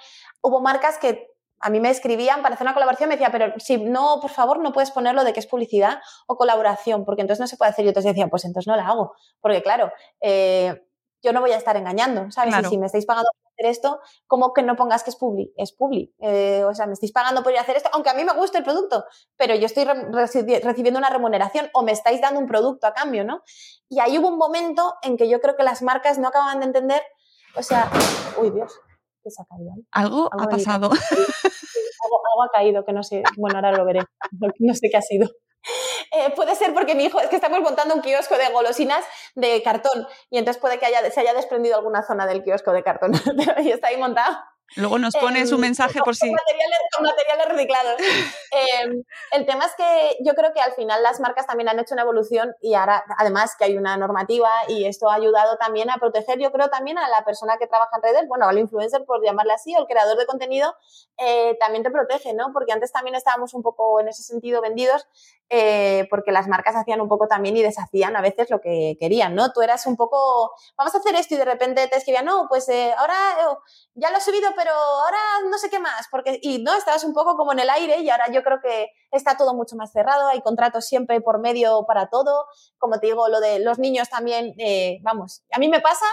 hubo marcas que a mí me escribían para hacer una colaboración, me decía, pero si no, por favor, no puedes ponerlo de que es publicidad o colaboración, porque entonces no se puede hacer. Y entonces decía, pues entonces no la hago, porque claro, eh, yo no voy a estar engañando, ¿sabes? Claro. Y si me estáis pagando por hacer esto, ¿cómo que no pongas que es publi? Es publi. Eh, o sea, me estáis pagando por ir a hacer esto, aunque a mí me guste el producto, pero yo estoy re recibiendo una remuneración o me estáis dando un producto a cambio, ¿no? Y ahí hubo un momento en que yo creo que las marcas no acaban de entender, o sea, uy Dios, ¿qué se ha caído?
Algo, ¿Algo ha pasado.
Algo, algo ha caído, que no sé, bueno, ahora lo veré, no sé qué ha sido. Eh, puede ser porque mi hijo, es que estamos montando un kiosco de golosinas de cartón y entonces puede que haya, se haya desprendido alguna zona del kiosco de cartón y está ahí montado.
Luego nos pones eh, un mensaje por si...
Con materiales, con materiales reciclados. eh, el tema es que yo creo que al final las marcas también han hecho una evolución y ahora, además que hay una normativa y esto ha ayudado también a proteger, yo creo también a la persona que trabaja en redes, bueno, al influencer por llamarle así, o el creador de contenido, eh, también te protege, ¿no? Porque antes también estábamos un poco en ese sentido vendidos eh, porque las marcas hacían un poco también y deshacían a veces lo que querían, ¿no? Tú eras un poco, vamos a hacer esto y de repente te escribían, no, pues eh, ahora oh, ya lo he subido, pero ahora no sé qué más, porque, y no, estabas un poco como en el aire y ahora yo creo que está todo mucho más cerrado, hay contratos siempre por medio para todo, como te digo, lo de los niños también, eh, vamos, a mí me pasa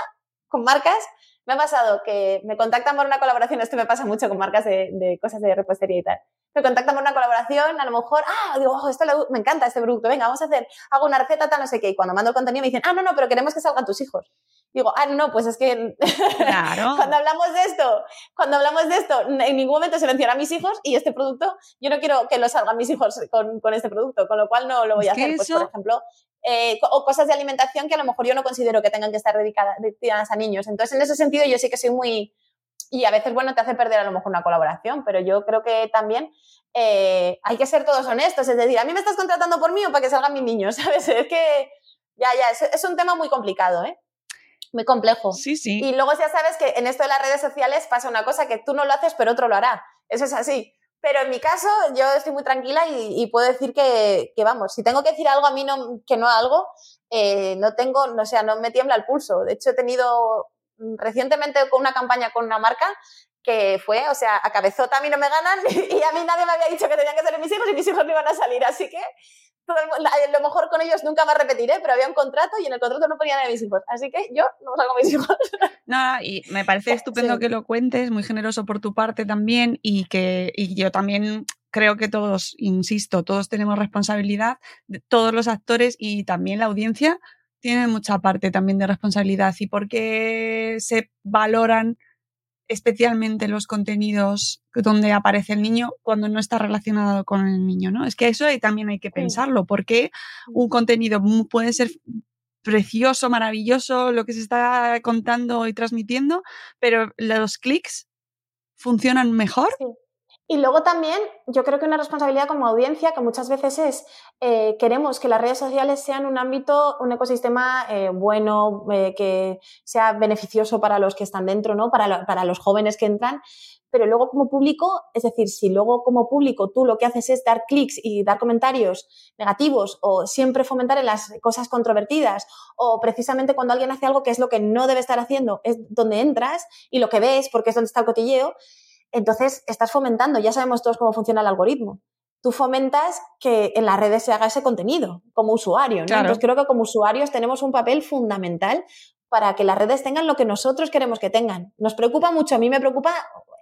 con marcas, me ha pasado que me contactan por una colaboración, esto me pasa mucho con marcas de, de cosas de repostería y tal, me contactan por una colaboración, a lo mejor, ah, digo, oh, esto le, me encanta este producto, venga, vamos a hacer, hago una receta, tal, no sé qué, y cuando mando el contenido me dicen, ah, no, no, pero queremos que salgan tus hijos. Digo, ah, no, pues es que
claro.
cuando hablamos de esto, cuando hablamos de esto, en ningún momento se menciona a mis hijos y este producto, yo no quiero que lo salgan mis hijos con, con este producto, con lo cual no lo voy a hacer. Pues, por ejemplo, eh, o cosas de alimentación que a lo mejor yo no considero que tengan que estar dedicadas, dedicadas a niños. Entonces, en ese sentido, yo sí que soy muy... Y a veces, bueno, te hace perder a lo mejor una colaboración, pero yo creo que también eh, hay que ser todos honestos. Es decir, a mí me estás contratando por mí o para que salgan mis niños, ¿sabes? Es que ya, ya, es, es un tema muy complicado, ¿eh? muy complejo.
Sí, sí.
Y luego ya sabes que en esto de las redes sociales pasa una cosa que tú no lo haces, pero otro lo hará. Eso es así. Pero en mi caso, yo estoy muy tranquila y, y puedo decir que, que, vamos, si tengo que decir algo a mí no, que no algo, eh, no tengo, no, o sea, no me tiembla el pulso. De hecho, he tenido recientemente con una campaña con una marca que fue, o sea, a cabezota a mí no me ganan y a mí nadie me había dicho que tenían que ser mis hijos y mis hijos no iban a salir. Así que todo el, a lo mejor con ellos nunca más repetiré, pero había un contrato y en el contrato no ponían a mis hijos. Así que yo no salgo a mis hijos.
No, y me parece estupendo que lo cuentes, muy generoso por tu parte también y que y yo también creo que todos, insisto, todos tenemos responsabilidad, todos los actores y también la audiencia tienen mucha parte también de responsabilidad y por qué se valoran especialmente los contenidos donde aparece el niño cuando no está relacionado con el niño, ¿no? Es que eso también hay que pensarlo, porque un contenido puede ser precioso, maravilloso, lo que se está contando y transmitiendo, pero los clics funcionan mejor
y luego también yo creo que una responsabilidad como audiencia que muchas veces es eh, queremos que las redes sociales sean un ámbito, un ecosistema eh, bueno, eh, que sea beneficioso para los que están dentro, ¿no? Para, para los jóvenes que entran. Pero luego como público, es decir, si luego como público tú lo que haces es dar clics y dar comentarios negativos o siempre fomentar en las cosas controvertidas o precisamente cuando alguien hace algo que es lo que no debe estar haciendo, es donde entras y lo que ves porque es donde está el cotilleo, entonces estás fomentando, ya sabemos todos cómo funciona el algoritmo. Tú fomentas que en las redes se haga ese contenido como usuario. Entonces creo que como usuarios tenemos un papel fundamental para que las redes tengan lo que nosotros queremos que tengan. Nos preocupa mucho, a mí me preocupa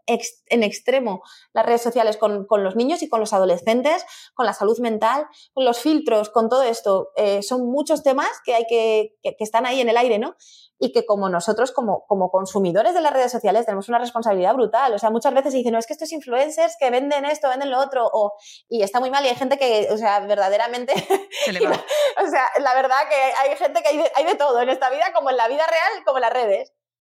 en extremo las redes sociales con, los niños y con los adolescentes, con la salud mental, con los filtros, con todo esto. Eh, son muchos temas que hay que, que, que, están ahí en el aire, ¿no? y que como nosotros, como, como consumidores de las redes sociales, tenemos una responsabilidad brutal. O sea, muchas veces dicen, no, es que estos influencers que venden esto, venden lo otro, o, y está muy mal y hay gente que, o sea, verdaderamente... o sea, la verdad que hay gente que hay de, hay de todo en esta vida, como en la vida real, como en las redes.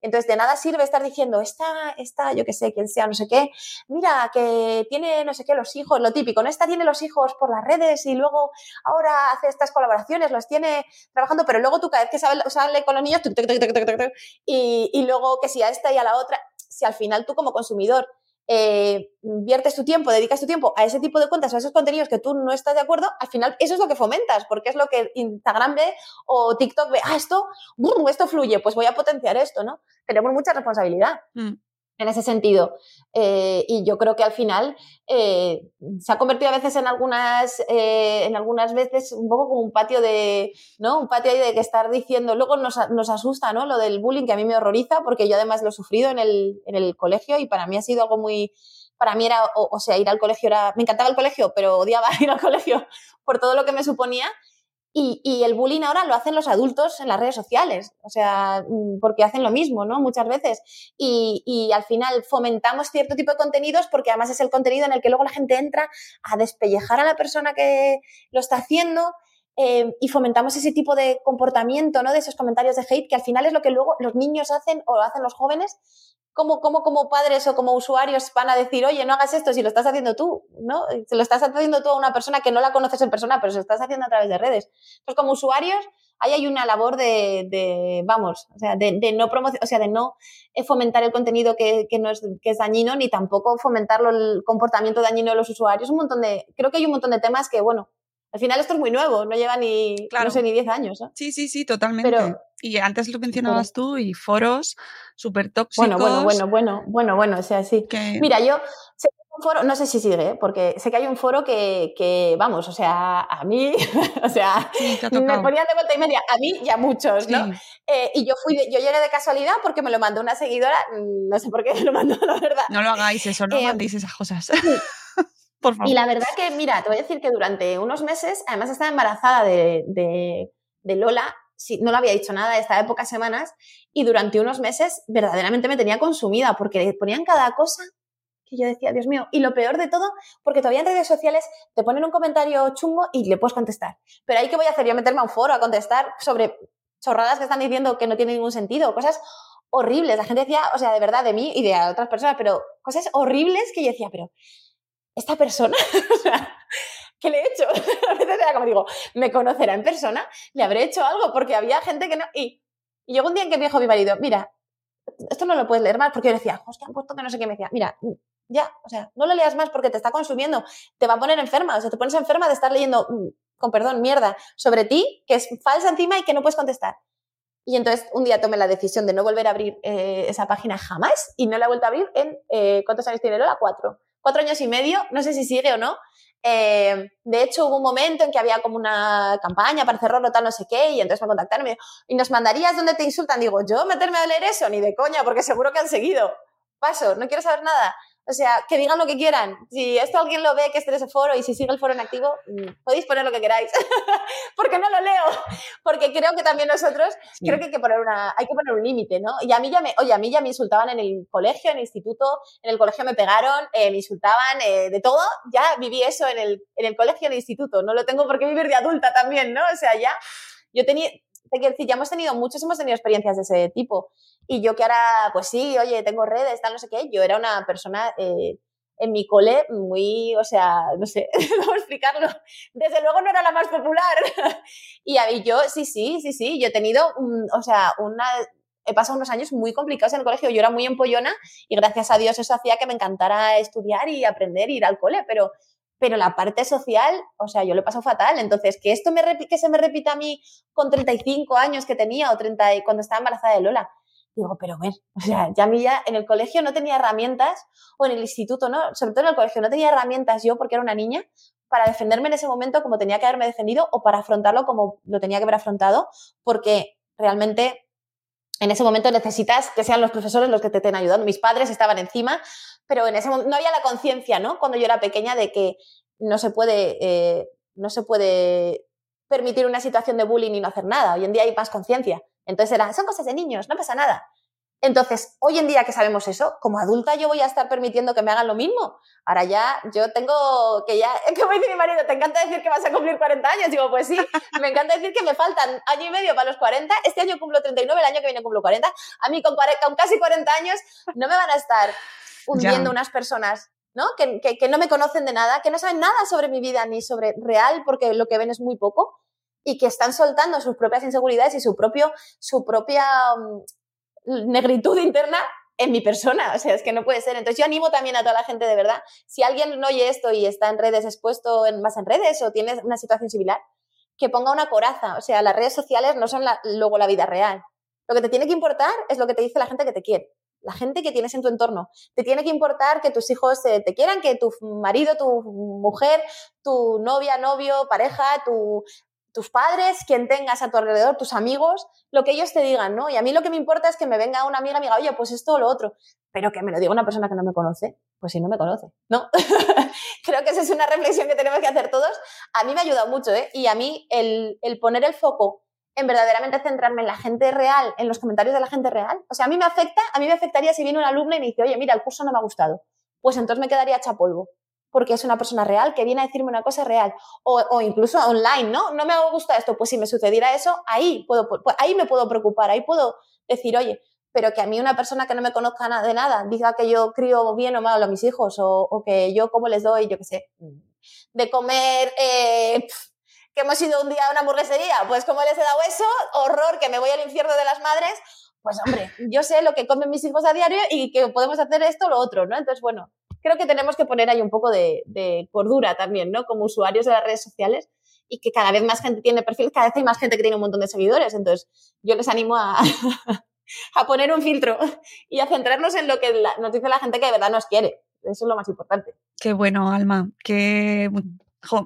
Entonces, de nada sirve estar diciendo, esta, esta, yo qué sé, quien sea, no sé qué, mira, que tiene, no sé qué, los hijos, lo típico, ¿no? Esta tiene los hijos por las redes y luego ahora hace estas colaboraciones, los tiene trabajando, pero luego tú cada vez que sale, sale con los niños, y, y luego que si a esta y a la otra, si al final tú como consumidor eh, viertes tu tiempo, dedicas tu tiempo a ese tipo de cuentas a esos contenidos que tú no estás de acuerdo, al final eso es lo que fomentas, porque es lo que Instagram ve o TikTok ve, ah, esto, esto fluye, pues voy a potenciar esto, ¿no? Tenemos mucha responsabilidad. Mm en ese sentido. Eh, y yo creo que al final eh, se ha convertido a veces en algunas, eh, en algunas veces un poco como un patio de, ¿no? Un patio ahí de que estar diciendo, luego nos, nos, asusta, ¿no? Lo del bullying que a mí me horroriza porque yo además lo he sufrido en el, en el colegio y para mí ha sido algo muy, para mí era, o, o sea, ir al colegio era, me encantaba el colegio, pero odiaba ir al colegio por todo lo que me suponía y, el bullying ahora lo hacen los adultos en las redes sociales, o sea, mm, porque hacen lo mismo, ¿no? Muchas veces. Y, al final fomentamos cierto tipo de contenidos porque además es el contenido en el que luego la gente entra a despellejar a la persona que lo está haciendo. Eh, y fomentamos ese tipo de comportamiento, ¿no? De esos comentarios de hate, que al final es lo que luego los niños hacen o hacen los jóvenes ¿Cómo, cómo, como padres o como usuarios van a decir, oye, no hagas esto si lo estás haciendo tú? ¿no? Se lo estás haciendo tú a una persona que no la conoces en persona, pero se lo estás haciendo a través de redes. Entonces, como usuarios, ahí hay una labor de, vamos, o sea, de, no o sea, de no eh, fomentar el contenido que, no es, que es dañino, ni tampoco fomentarlo el comportamiento dañino de los usuarios. Un montón de, creo que hay un montón de temas que, bueno, al final esto es muy nuevo, no lleva ni, no sé, ni 10 años.
Sí, sí, sí, totalmente. y antes lo mencionabas tú y foros súper tóxicos.
Bueno, bueno, bueno, bueno, bueno, bueno, o sea, sí. Mira, yo sé que hay un foro, no sé si sigue, ¿eh? porque sé que hay un foro que, que vamos, o sea, a mí, o sea, me ponían de vuelta y media, a mí y a muchos, ¿no? Eh, y yo fui, yo llegué de casualidad porque me lo mandó una seguidora, mm, no sé por qué me lo mandó, la verdad.
No lo hagáis eso, no eh, mandéis esas cosas. Por favor.
Y la verdad que, mira, te voy a decir que durante unos meses, además estaba embarazada de, de, de Lola, sí, no le había dicho nada, estaba de pocas semanas, y durante unos meses verdaderamente me tenía consumida, porque ponían cada cosa que yo decía, Dios mío, y lo peor de todo, porque todavía en redes sociales te ponen un comentario chungo y le puedes contestar. Pero ahí qué voy a hacer, yo meterme a un foro a contestar sobre chorradas que están diciendo que no tienen ningún sentido, cosas horribles. La gente decía, o sea, de verdad, de mí y de otras personas, pero cosas horribles que yo decía, pero esta persona, o ¿qué le he hecho? a veces era como digo, ¿me conocerá en persona? ¿Le habré hecho algo? Porque había gente que no... Y, y llegó un día en que me dijo mi marido, mira, esto no lo puedes leer más, porque yo decía, hostia, han puesto que no sé qué, me decía, mira, ya, o sea, no lo leas más porque te está consumiendo, te va a poner enferma, o sea, te pones enferma de estar leyendo, mm, con perdón, mierda, sobre ti, que es falsa encima y que no puedes contestar. Y entonces un día tomé la decisión de no volver a abrir eh, esa página jamás y no la he vuelto a abrir en, eh, ¿cuántos años tiene Lola? Cuatro. Cuatro años y medio, no sé si sigue o no. Eh, de hecho, hubo un momento en que había como una campaña para cerrarlo, tal, no sé qué, y entonces me contactaron y, me, y nos mandarías donde te insultan. Digo, yo meterme a leer eso, ni de coña, porque seguro que han seguido. Paso, no quiero saber nada. O sea, que digan lo que quieran. Si esto alguien lo ve, que esté en ese foro y si sigue el foro en activo, mm, podéis poner lo que queráis. porque no lo leo. Porque creo que también nosotros, creo que hay que poner una, hay que poner un límite, ¿no? Y a mí ya me, oye, a mí ya me insultaban en el colegio, en el instituto, en el colegio me pegaron, eh, me insultaban eh, de todo. Ya viví eso en el, en el colegio, en el instituto. No lo tengo por qué vivir de adulta también, ¿no? O sea, ya, yo tenía, te quiero decir, ya hemos tenido, muchos hemos tenido experiencias de ese tipo. Y yo que ahora, pues sí, oye, tengo redes, tal, no sé qué, yo era una persona eh, en mi cole muy, o sea, no sé cómo explicarlo. Desde luego no era la más popular. y a mí yo, sí, sí, sí, sí, yo he tenido, o sea, una, he pasado unos años muy complicados en el colegio. Yo era muy empollona y gracias a Dios eso hacía que me encantara estudiar y aprender, ir al cole, pero pero la parte social, o sea, yo lo he pasado fatal. Entonces, que esto que se me repita a mí con 35 años que tenía o 30 cuando estaba embarazada de Lola. Digo, pero ver, o sea, ya a mí ya en el colegio no tenía herramientas, o en el instituto, ¿no? Sobre todo en el colegio no tenía herramientas yo porque era una niña para defenderme en ese momento como tenía que haberme defendido o para afrontarlo como lo tenía que haber afrontado, porque realmente en ese momento necesitas que sean los profesores los que te estén ayudando. Mis padres estaban encima, pero en ese momento no había la conciencia, ¿no? Cuando yo era pequeña de que no se puede, eh, no se puede permitir una situación de bullying y no hacer nada. Hoy en día hay más conciencia. Entonces era, son cosas de niños, no pasa nada. Entonces, hoy en día que sabemos eso, como adulta yo voy a estar permitiendo que me hagan lo mismo. Ahora ya, yo tengo que ya, como dice mi marido, ¿te encanta decir que vas a cumplir 40 años? Digo, pues sí, me encanta decir que me faltan año y medio para los 40. Este año cumplo 39, el año que viene cumplo 40. A mí con, con casi 40 años no me van a estar hundiendo unas personas ¿no? Que, que, no me conocen de nada, que no saben nada sobre mi vida ni sobre real, porque lo que ven es muy poco, y que están soltando sus propias inseguridades y su, propio, su propia mm, negritud interna en mi persona. O sea, es que no puede ser. Entonces yo animo también a toda la gente de verdad, si alguien oye esto y está en redes expuesto en, más en redes o tiene una situación similar, que ponga una coraza. O sea, las redes sociales no son luego la vida real. Lo que te tiene que importar es lo que te dice la gente que te quiere la gente que tienes en tu entorno. Te tiene que importar que tus hijos eh, te quieran, que tu marido, tu mujer, tu novia, novio, pareja, tus padres, quien tengas a tu alrededor, tus amigos, lo que ellos te digan, ¿no? Y a mí lo que me importa es que me venga una amiga y me diga, oye, pues esto o lo otro, pero que me lo diga una persona que no me conoce, pues si no me conoce, ¿no? Creo que esa es una reflexión que tenemos que hacer todos. A mí me ha ayudado mucho, ¿eh? Y a mí el, poner el foco en verdaderamente centrarme en la gente real, en los comentarios de la gente real. O sea, a mí me afecta, a mí me afectaría si viene una alumna y me dice, oye, mira, el curso no me ha gustado. Pues entonces me quedaría hecha polvo. Porque es una persona real que viene a decirme una cosa real. O, incluso online, ¿no? No me gusta esto. Pues si me sucediera eso, ahí, puedo, pues ahí me puedo preocupar, ahí puedo decir, oye, pero que a mí una persona que no me conozca de nada diga que yo crío bien o mal a mis hijos o, que yo cómo les doy, yo qué sé, de comer eh, que hemos ido un día a una hamburguesería, pues como les he dado eso, horror, que me voy al infierno de las madres, pues hombre, yo sé lo que comen mis hijos a diario y que podemos hacer esto o lo otro, ¿no? Entonces, bueno, creo que tenemos que poner ahí un poco de, cordura también, ¿no? Como usuarios de las redes sociales y que cada vez más gente tiene perfiles, cada vez hay más gente que tiene un montón de seguidores, entonces yo les animo a, a poner un filtro y a centrarnos en lo que nos dice la gente que de verdad nos quiere. Eso es lo más importante.
Qué bueno, Alma. Qué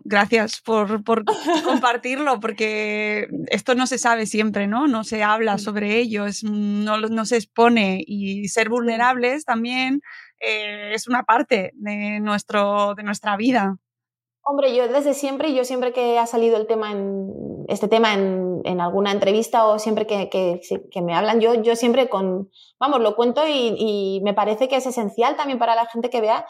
gracias por, compartirlo, porque esto no se sabe siempre, ¿no? No se habla sobre ello, no, no se expone y ser vulnerables también eh, es una parte de, nuestro, de nuestra vida.
Hombre, yo desde siempre, y yo siempre que ha salido el tema en, este tema en, en alguna entrevista o siempre que, que, me hablan, yo, yo siempre con, vamos, lo cuento y, y, me parece que es esencial también para la gente que vea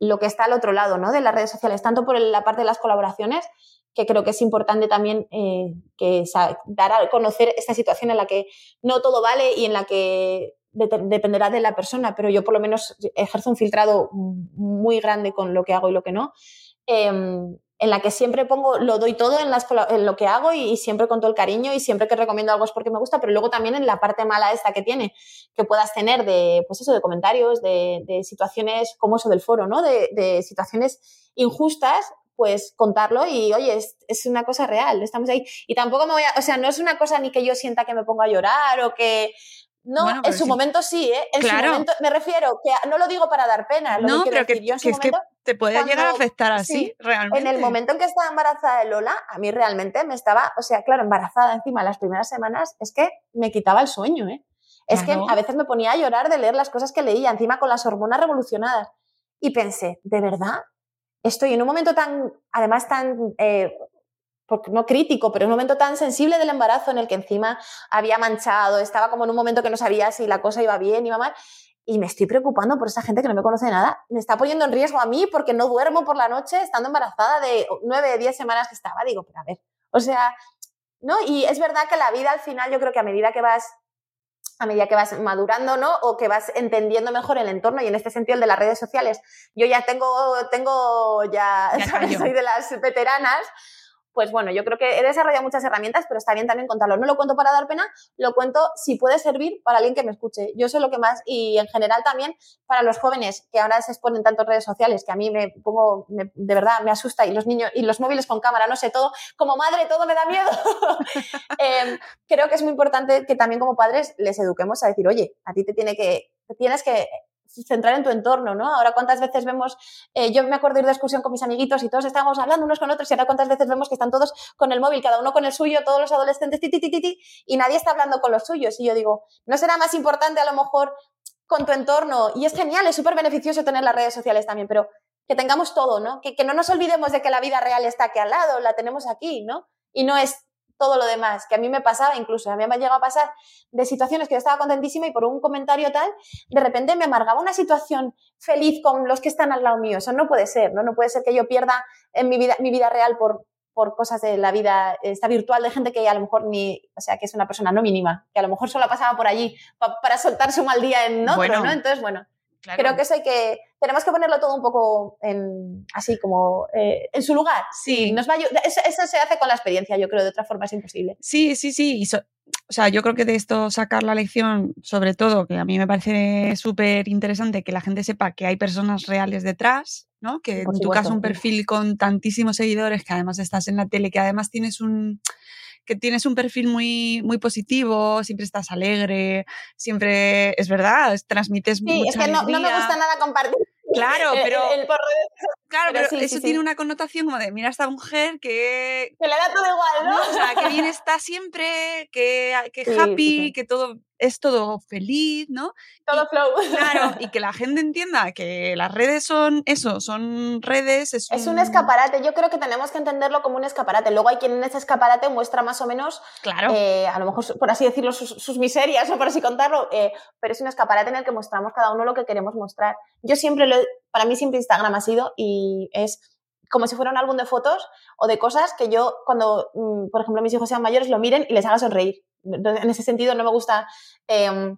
lo que está al otro lado, ¿no? De las redes sociales, tanto por la parte de las colaboraciones, que creo que es importante también eh, que dar a conocer esta situación en la que no todo vale y en la que dependerá de la persona, pero yo por lo menos ejerzo un filtrado muy grande con lo que hago y lo que no. Em, en la que siempre pongo, lo doy todo en, lo que hago y, siempre con todo el cariño y siempre que recomiendo algo es porque me gusta, pero luego también en la parte mala esta que tiene, que puedas tener de, pues eso, de comentarios, de, situaciones como eso del foro, ¿no? De, situaciones injustas, pues contarlo y, oye, es, es, una cosa real, estamos ahí. Y tampoco me voy a, o sea, no es una cosa ni que yo sienta que me ponga a llorar o que, no, en su momento sí, ¿eh? En su momento, me refiero, que no lo digo para dar pena, lo
no,
que
pero
que,
yo en su momento, te puede llegar a afectar así, realmente.
En el momento en que estaba embarazada de Lola, a mí realmente me estaba, o sea, claro, embarazada encima las primeras semanas, es que me quitaba el sueño, ¿eh? Es que a veces me ponía a llorar de leer las cosas que leía, encima con las hormonas revolucionadas. Y pensé, ¿de verdad? Estoy en un momento tan, además tan eh, porque no crítico, pero en un momento tan sensible del embarazo en el que encima había manchado, estaba como en un momento que no sabía si la cosa iba bien, iba mal, y me estoy preocupando por esa gente que no me conoce nada, me está poniendo en riesgo a mí porque no duermo por la noche estando embarazada de nueve, diez semanas que estaba, digo, pero a ver, o sea, ¿no? Y es verdad que la vida al final yo creo que a medida que vas a medida que vas madurando, ¿no? O que vas entendiendo mejor el entorno y en este sentido el de las redes sociales. Yo ya tengo, tengo ya, ya soy de las veteranas, pues bueno, yo creo que he desarrollado muchas herramientas, pero está bien también contarlo. No lo cuento para dar pena, lo cuento si puede servir para alguien que me escuche. Yo sé lo que más, y en general también para los jóvenes que ahora se exponen tanto en redes sociales, que a mí me pongo, de verdad, me asusta, y los niños, y los móviles con cámara, no sé, todo, como madre, todo me da miedo. Em, creo que es muy importante que también como padres les eduquemos a decir, oye, a ti te tiene que, tienes que centrar en tu entorno, ¿no? Ahora cuántas veces vemos, eh, yo me acuerdo ir de excursión con mis amiguitos y todos estábamos hablando unos con otros y ahora cuántas veces vemos que están todos con el móvil, cada uno con el suyo, todos los adolescentes, ti, ti, ti, y nadie está hablando con los suyos. Y yo digo, ¿no será más importante a lo mejor con tu entorno? Y es genial, es súper beneficioso tener las redes sociales también, pero que tengamos todo, ¿no? Que, que no nos olvidemos de que la vida real está aquí al lado, la tenemos aquí, ¿no? Y no es todo lo demás, que a mí me pasaba incluso, a mí me ha llegado a pasar de situaciones que yo estaba contentísima y por un comentario tal, de repente me amargaba una situación feliz con los que están al lado mío. Eso no puede ser, ¿no? No puede ser que yo pierda en mi vida, mi vida real por, por cosas de la vida esta virtual de gente que a lo mejor ni, o sea, que es una persona no mínima, que a lo mejor solo pasaba por allí para soltar su mal día en otro, ¿no? Entonces, bueno, Creo que eso hay que, tenemos que ponerlo todo un poco en, así como eh, en su lugar.
Sí.
Nos va eso, eso, se hace con la experiencia, yo creo, de otra forma es imposible.
Sí, sí, sí. o sea, yo creo que de esto sacar la lección, sobre todo, que a mí me parece súper interesante que la gente sepa que hay personas reales detrás, ¿no? Que en tu caso un perfil con tantísimos seguidores, que además estás en la tele, que además tienes un que tienes un perfil muy, muy positivo, siempre estás alegre, siempre, es verdad, transmites
sí, es que no, no, me gusta nada compartir.
Claro, pero, claro, pero, eso tiene una connotación como de, mira a esta mujer que...
Que le da todo igual, ¿no?
O sea, que bien está siempre, que, que happy, que todo es todo feliz, ¿no?
Todo flow.
Claro, y que la gente entienda que las redes son eso, son redes.
Es, es un... escaparate. Yo creo que tenemos que entenderlo como un escaparate. Luego hay quien en ese escaparate muestra más o menos,
claro.
Eh, a lo mejor, por así decirlo, sus, miserias o por así contarlo, eh, pero es un escaparate en el que mostramos cada uno lo que queremos mostrar. Yo siempre lo, para mí siempre Instagram ha sido y es como si fuera un álbum de fotos o de cosas que yo cuando, mm, por ejemplo, mis hijos sean mayores, lo miren y les haga sonreír. En ese sentido no me gusta em,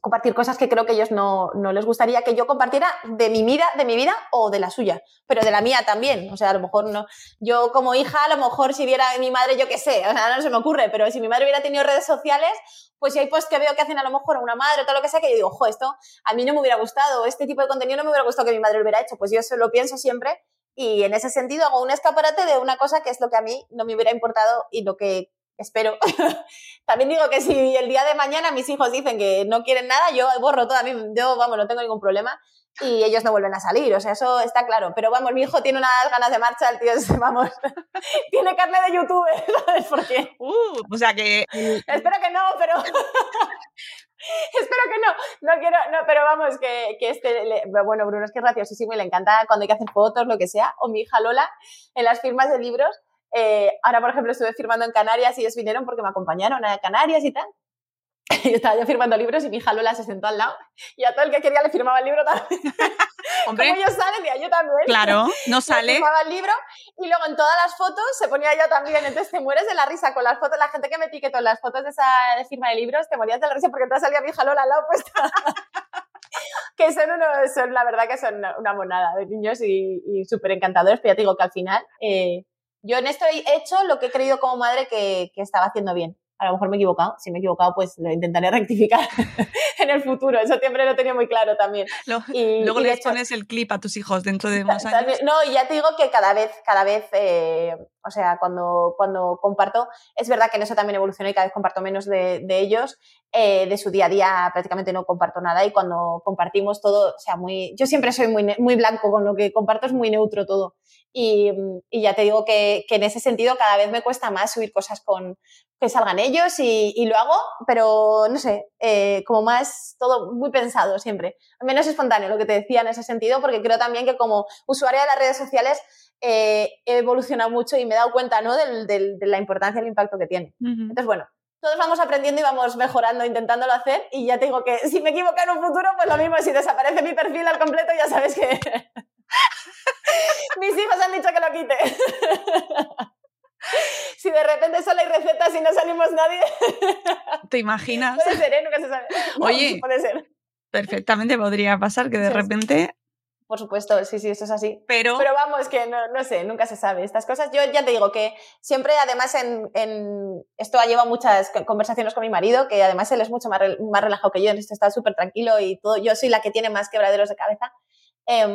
compartir cosas que creo que ellos no, no, les gustaría que yo compartiera de mi vida, de mi vida o de la suya, pero de la mía también. O sea, a lo mejor no. Yo como hija, a lo mejor si viera mi madre, yo qué sé, o sea, no se me ocurre, pero si mi madre hubiera tenido redes sociales, pues si hay posts que veo que hacen a lo mejor una madre o todo lo que sea, que yo digo, ojo, esto a mí no me hubiera gustado, este tipo de contenido no me hubiera gustado que mi madre lo hubiera hecho, pues yo eso lo pienso siempre y en ese sentido hago un escaparate de una cosa que es lo que a mí no me hubiera importado y lo que espero. También digo que si el día de mañana mis hijos dicen que no quieren nada, yo borro todo, a mí, yo, vamos, no tengo ningún problema y ellos no vuelven a salir, o sea, eso está claro. Pero vamos, mi hijo tiene unas ganas de marcha, el tío es, vamos, tiene carne de YouTube, ¿sabes por qué?
Uh, o sea que...
Espero que no, pero... Espero que no, no quiero, no, pero vamos, que, que este, bueno, Bruno es que es graciosísimo y le encanta cuando hay que hacer fotos, lo que sea, o mi hija Lola, en las firmas de libros, eh, ahora, por ejemplo, estuve firmando en Canarias y ellos vinieron porque me acompañaron a Canarias y tal. Estaba yo firmando libros y mi hija Lola se sentó al lado y a todo el que quería le firmaba el libro también. Hombre, Como ellos salen y yo también.
Claro, no sale.
firmaba el libro y luego en todas las fotos se ponía yo también. Entonces te mueres de la risa con las fotos, la gente que me etiquetó en las fotos de esa firma de libros, te morías de la risa porque entonces salía mi hija Lola al lado puesta. que son, unos, son, la verdad que son una, monada de niños y, y súper encantadores, pero ya te digo que al final eh, yo en esto he hecho lo que he creído como madre que, que estaba haciendo bien a lo mejor me he equivocado. Si me he equivocado, pues lo intentaré rectificar en el futuro. Eso siempre lo tenía muy claro también.
y, luego le pones el clip a tus hijos dentro de unos años.
No, y ya te digo que cada vez, cada vez, eh, o sea, cuando, cuando comparto, es verdad que en eso también evolucioné y cada vez comparto menos de, de ellos. Eh, de su día a día prácticamente no comparto nada y cuando compartimos todo, o sea, muy, yo siempre soy muy, muy blanco, con lo que comparto es muy neutro todo. Y, y ya te digo que, que, en ese sentido cada vez me cuesta más subir cosas con que salgan ellos y, y lo hago, pero no sé, eh, como más todo muy pensado siempre. Menos espontáneo, lo que te decía en ese sentido, porque creo también que como usuaria de las redes sociales eh, he evolucionado mucho y me he dado cuenta ¿no? del, del, de la importancia y el impacto que tiene. Entonces, bueno, todos vamos aprendiendo y vamos mejorando, intentándolo hacer. Y ya te digo que si me equivoco en un futuro, pues lo mismo, si desaparece mi perfil al completo, ya sabes que mis hijos han dicho que lo quite. si de repente solo hay recetas y no salimos nadie.
¿Te imaginas?
Puede ser, ¿eh? Nunca se sabe.
Oye,
puede ser.
Perfectamente podría pasar que de repente
por supuesto, sí, sí, eso es así.
Pero,
Pero vamos, que no, no, sé, nunca se sabe. Estas cosas, yo ya te digo que siempre, además, en, en esto ha llevado muchas conversaciones con mi marido, que además él es mucho más, más relajado que yo, en esto está súper tranquilo y todo. Yo soy la que tiene más quebraderos de cabeza. Eh,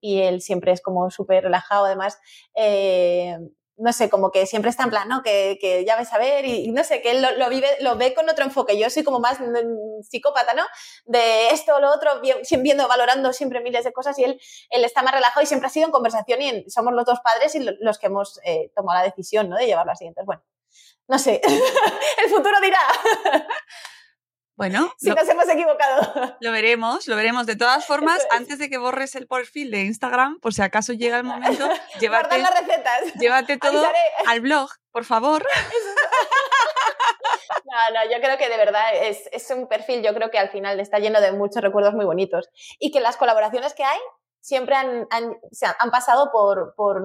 y él siempre es como súper relajado, además. Eh, no sé, como que siempre está en plan, ¿no? Que, que ya ves a ver y, y, no sé, que él lo, lo, vive, lo ve con otro enfoque. Yo soy como más mm, psicópata, ¿no? De esto, lo otro, viendo, valorando siempre miles de cosas y él, él está más relajado y siempre ha sido en conversación y en, somos los dos padres y los que hemos eh, tomado la decisión, ¿no? De llevarlo así. Entonces, bueno, no sé, el futuro dirá.
Bueno,
si lo, nos hemos equivocado.
Lo veremos, lo veremos. De todas formas, es. antes de que borres el perfil de Instagram, por si acaso llega el momento, llévate,
las recetas.
llévate todo Avisaré. al blog, por favor.
No, no, yo creo que de verdad es, es, un perfil, yo creo que al final está lleno de muchos recuerdos muy bonitos. Y que las colaboraciones que hay siempre han, han, han pasado por, por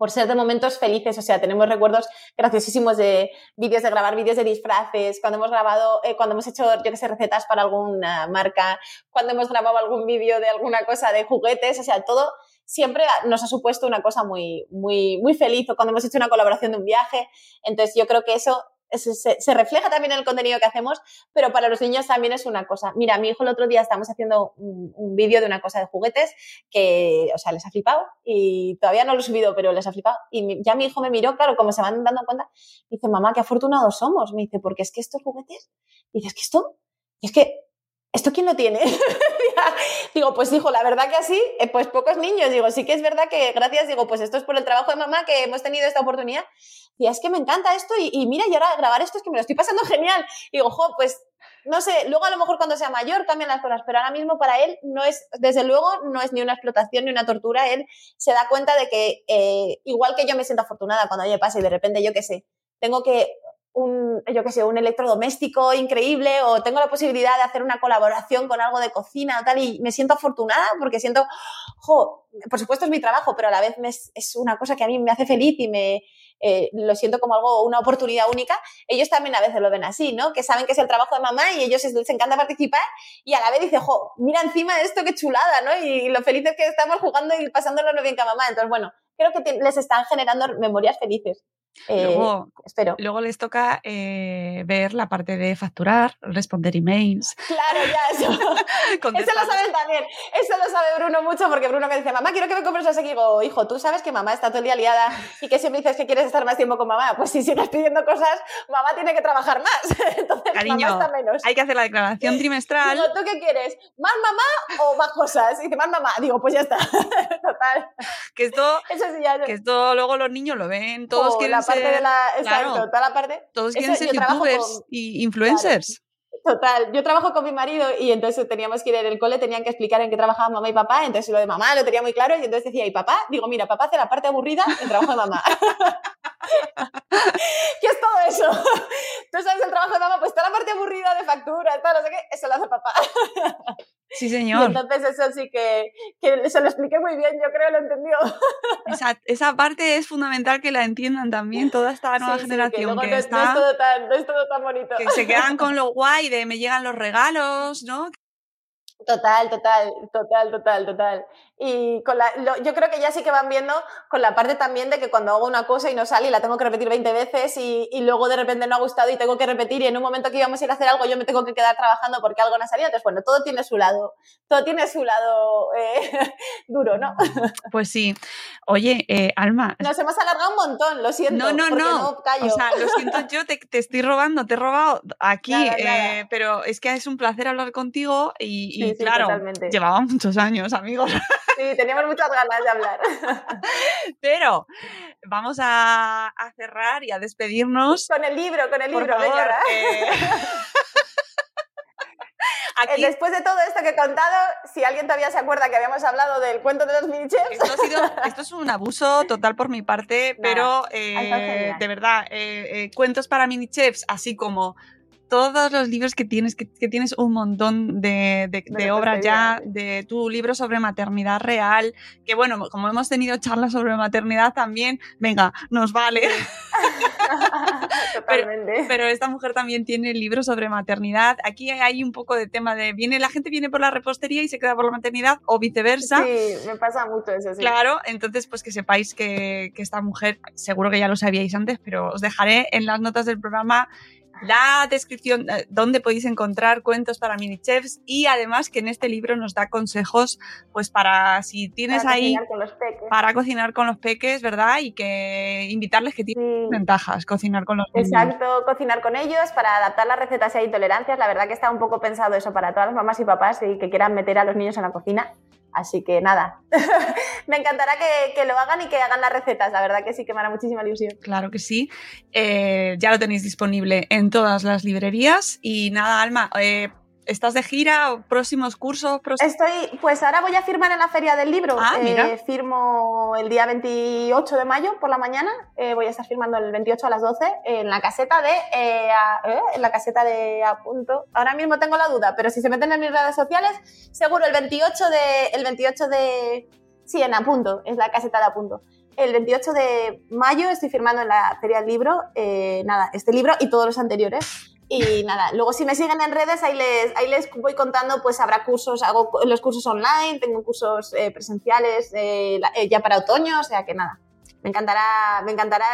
por ser de momentos felices. O sea, tenemos recuerdos graciosísimos de vídeos de grabar vídeos de disfraces, cuando hemos grabado, eh, cuando hemos hecho, yo que sé, recetas para alguna marca, cuando hemos grabado algún vídeo de alguna cosa de juguetes, o sea, todo siempre nos ha supuesto una cosa muy, muy, muy feliz o cuando hemos hecho una colaboración de un viaje. Entonces, yo creo que eso se, refleja también en el contenido que hacemos, pero para los niños también es una cosa. Mira, mi hijo el otro día estábamos haciendo un, un vídeo de una cosa de juguetes que, o sea, les ha flipado y todavía no lo he subido, pero les ha flipado. Y ya mi hijo me miró, claro, como se van dando cuenta, dice, mamá, qué afortunados somos. Me dice, porque es que estos juguetes, dice, es que esto, es que, ¿esto quién lo tiene? digo, pues hijo, la verdad que así, eh, pues pocos niños. Digo, sí que es verdad que gracias, digo, pues esto es por el trabajo de mamá que hemos tenido esta oportunidad. Y es que me encanta esto y, y, mira, y ahora grabar esto es que me lo estoy pasando genial. Digo, jo, pues no sé, luego a lo mejor cuando sea mayor cambian las cosas, pero ahora mismo para él no es, desde luego, no es ni una explotación ni una tortura. Él se da cuenta de que, eh, igual que yo me siento afortunada cuando a mí me pasa y de repente, yo qué sé, tengo que un, yo qué sé, un electrodoméstico increíble o tengo la posibilidad de hacer una colaboración con algo de cocina o tal y me siento afortunada porque siento, por supuesto es mi trabajo, pero a la vez es, una cosa que a mí me hace feliz y me eh, lo siento como algo, una oportunidad única. Ellos también a veces lo ven así, ¿no? Que saben que es el trabajo de mamá y ellos les, encanta participar y a la vez dice, jo, mira encima de esto qué chulada, ¿no? Y, y lo felices que estamos jugando y pasándolo bien con mamá. Entonces, bueno, creo que les están generando memorias felices. Eh,
luego,
espero.
luego les toca eh, ver la parte de facturar, responder emails.
Claro, ya, eso. eso lo saben también. Eso lo sabe Bruno mucho porque Bruno me dice, mamá, quiero que me compres así. Y digo, hijo, tú sabes que mamá está todo el día liada y que siempre dices que quieres estar más tiempo con mamá. Pues si sigues pidiendo cosas, mamá tiene que trabajar más. Entonces,
Cariño,
mamá está menos.
hay que hacer la declaración trimestral.
Digo, ¿tú qué quieres? ¿Más mamá o más cosas? Y dice, más mamá. Digo, pues ya está. Total.
Que esto,
eso sí, ya,
que esto luego los niños lo ven, todos
oh,
quieren
la parte
ser...
de la, exacto,
claro,
toda la parte.
Todos quieren ser youtubers con, y influencers.
Claro. Total, yo trabajo con mi marido y entonces teníamos que ir en el cole, tenían que explicar en qué trabajaban mamá y papá, entonces lo de mamá lo tenía muy claro y entonces decía, ¿y papá? Digo, mira, papá hace la parte aburrida, el trabajo de mamá. ¿Qué es todo eso? Tú sabes el trabajo de mamá, pues está la parte aburrida de factura, tal, no sé qué, eso lo hace papá.
Sí, señor.
entonces eso sí que, que, se lo expliqué muy bien, yo creo, lo entendió.
Esa, esa parte es fundamental que la entiendan también toda esta nueva generación que, está...
No es, todo tan, no es todo tan bonito.
Que se quedan con lo guay de me llegan los regalos, ¿no?
Total, total, total, total, total. Y con la, yo creo que ya sí que van viendo con la parte también de que cuando hago una cosa y no sale y la tengo que repetir 20 veces y, y, luego de repente no ha gustado y tengo que repetir y en un momento que íbamos a ir a hacer algo yo me tengo que quedar trabajando porque algo no ha salido. Entonces, bueno, todo tiene su lado, todo tiene su lado eh, duro, ¿no?
Pues sí. Oye, eh, Alma.
Nos hemos alargado un montón, lo siento.
No, no, no. O sea, lo siento yo, te, te, estoy robando, te he robado aquí, Eh, pero es que es un placer hablar contigo y, y claro, llevaba muchos años, amigos.
Sí, teníamos muchas ganas de hablar.
Pero vamos a, cerrar y a despedirnos.
Con el libro, con el libro, venga. Eh, aquí... Después de todo esto que he contado, si alguien todavía se acuerda que habíamos hablado del cuento de los mini chefs.
Esto, es un abuso total por mi parte, pero eh, de verdad, eh, cuentos para mini chefs, así como todos los libros que tienes, que, tienes un montón de, de, obras ya, de tu libro sobre maternidad real, que bueno, como hemos tenido charlas sobre maternidad también, venga, nos vale.
Totalmente.
Pero, esta mujer también tiene libros sobre maternidad. Aquí hay un poco de tema de, viene, la gente viene por la repostería y se queda por la maternidad o viceversa.
Sí, me pasa mucho eso, sí.
Claro, entonces pues que sepáis que, que esta mujer, seguro que ya lo sabíais antes, pero os dejaré en las notas del programa la descripción eh, donde podéis encontrar cuentos para mini chefs y además que en este libro nos da consejos pues para si tienes ahí para cocinar con los peques, ¿verdad? Y que invitarles que tienen ventajas cocinar con los
Exacto, cocinar con ellos para adaptar las recetas si hay intolerancias. La verdad que está un poco pensado eso para todas las mamás y papás y que quieran meter a los niños en la cocina. Así que nada, me encantará que, lo hagan y que hagan las recetas, la verdad que sí, que me hará muchísima ilusión.
Claro que sí, eh, ya lo tenéis disponible en todas las librerías y nada, Alma, eh, ¿Estás de gira? ¿Próximos cursos?
Estoy, pues ahora voy a firmar en la Feria del Libro. Ah, eh, firmo el día 28 de mayo por la mañana. Eh, voy a estar firmando el 28 a las 12 en la caseta de. Eh, en la caseta de Apunto. Ahora mismo tengo la duda, pero si se meten en mis redes sociales, seguro el 28 de. El 28 de. Sí, en Apunto, es la caseta de Apunto. El 28 de mayo estoy firmando en la Feria del Libro, nada, este libro y todos los anteriores. Y nada, luego si me siguen en redes, ahí les, ahí les voy contando, pues habrá cursos, hago los cursos online, tengo cursos eh, presenciales eh, eh, ya para otoño, o sea que nada. Me encantará, me encantará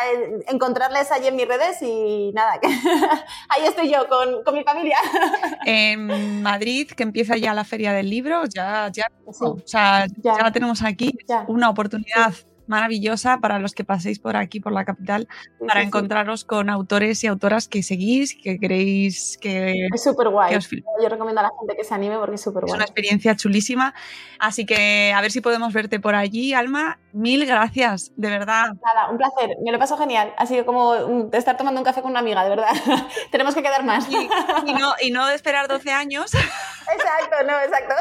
encontrarles allí en mis redes y nada, que ahí estoy yo con, con, mi familia.
En Madrid, que empieza ya la Feria del Libro, ya, ya, o sea, ya. la tenemos aquí, una oportunidad maravillosa para los que paséis por aquí, por la capital, para encontraros con autores y autoras que seguís, que queréis que...
Es súper guay. Yo recomiendo a la gente que se anime porque es súper guay.
Es una experiencia chulísima. Así que a ver si podemos verte por allí, Alma. Mil gracias, de verdad.
Nada, un placer. Me lo paso genial. Ha sido como estar tomando un café con una amiga, de verdad. Tenemos que quedar más.
Y, no, y no esperar 12 años.
Exacto, no, exacto.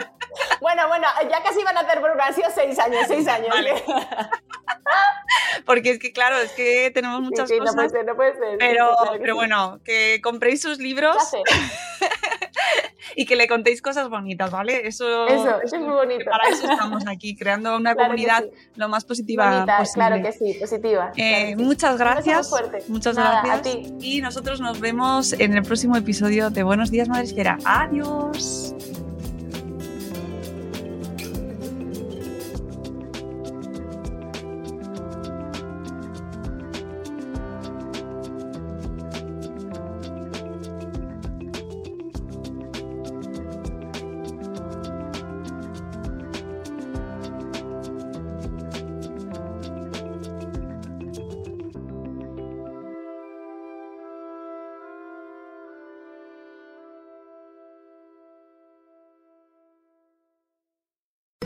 bueno, bueno, ya casi van a hacer por sido 6 años, 6 años.
Porque es que, claro, es que tenemos muchas cosas.
No puede ser, no puede ser.
Pero, pero bueno, que compréis sus libros y que le contéis cosas bonitas, ¿vale?
Eso, eso, es muy bonito.
Para eso estamos aquí, creando una comunidad lo más positiva posible.
Claro que sí, positiva.
Eh, muchas gracias. Muchas gracias. A ti. Y nosotros nos vemos en el próximo episodio de Buenos Días, Madre Esfera. Adiós.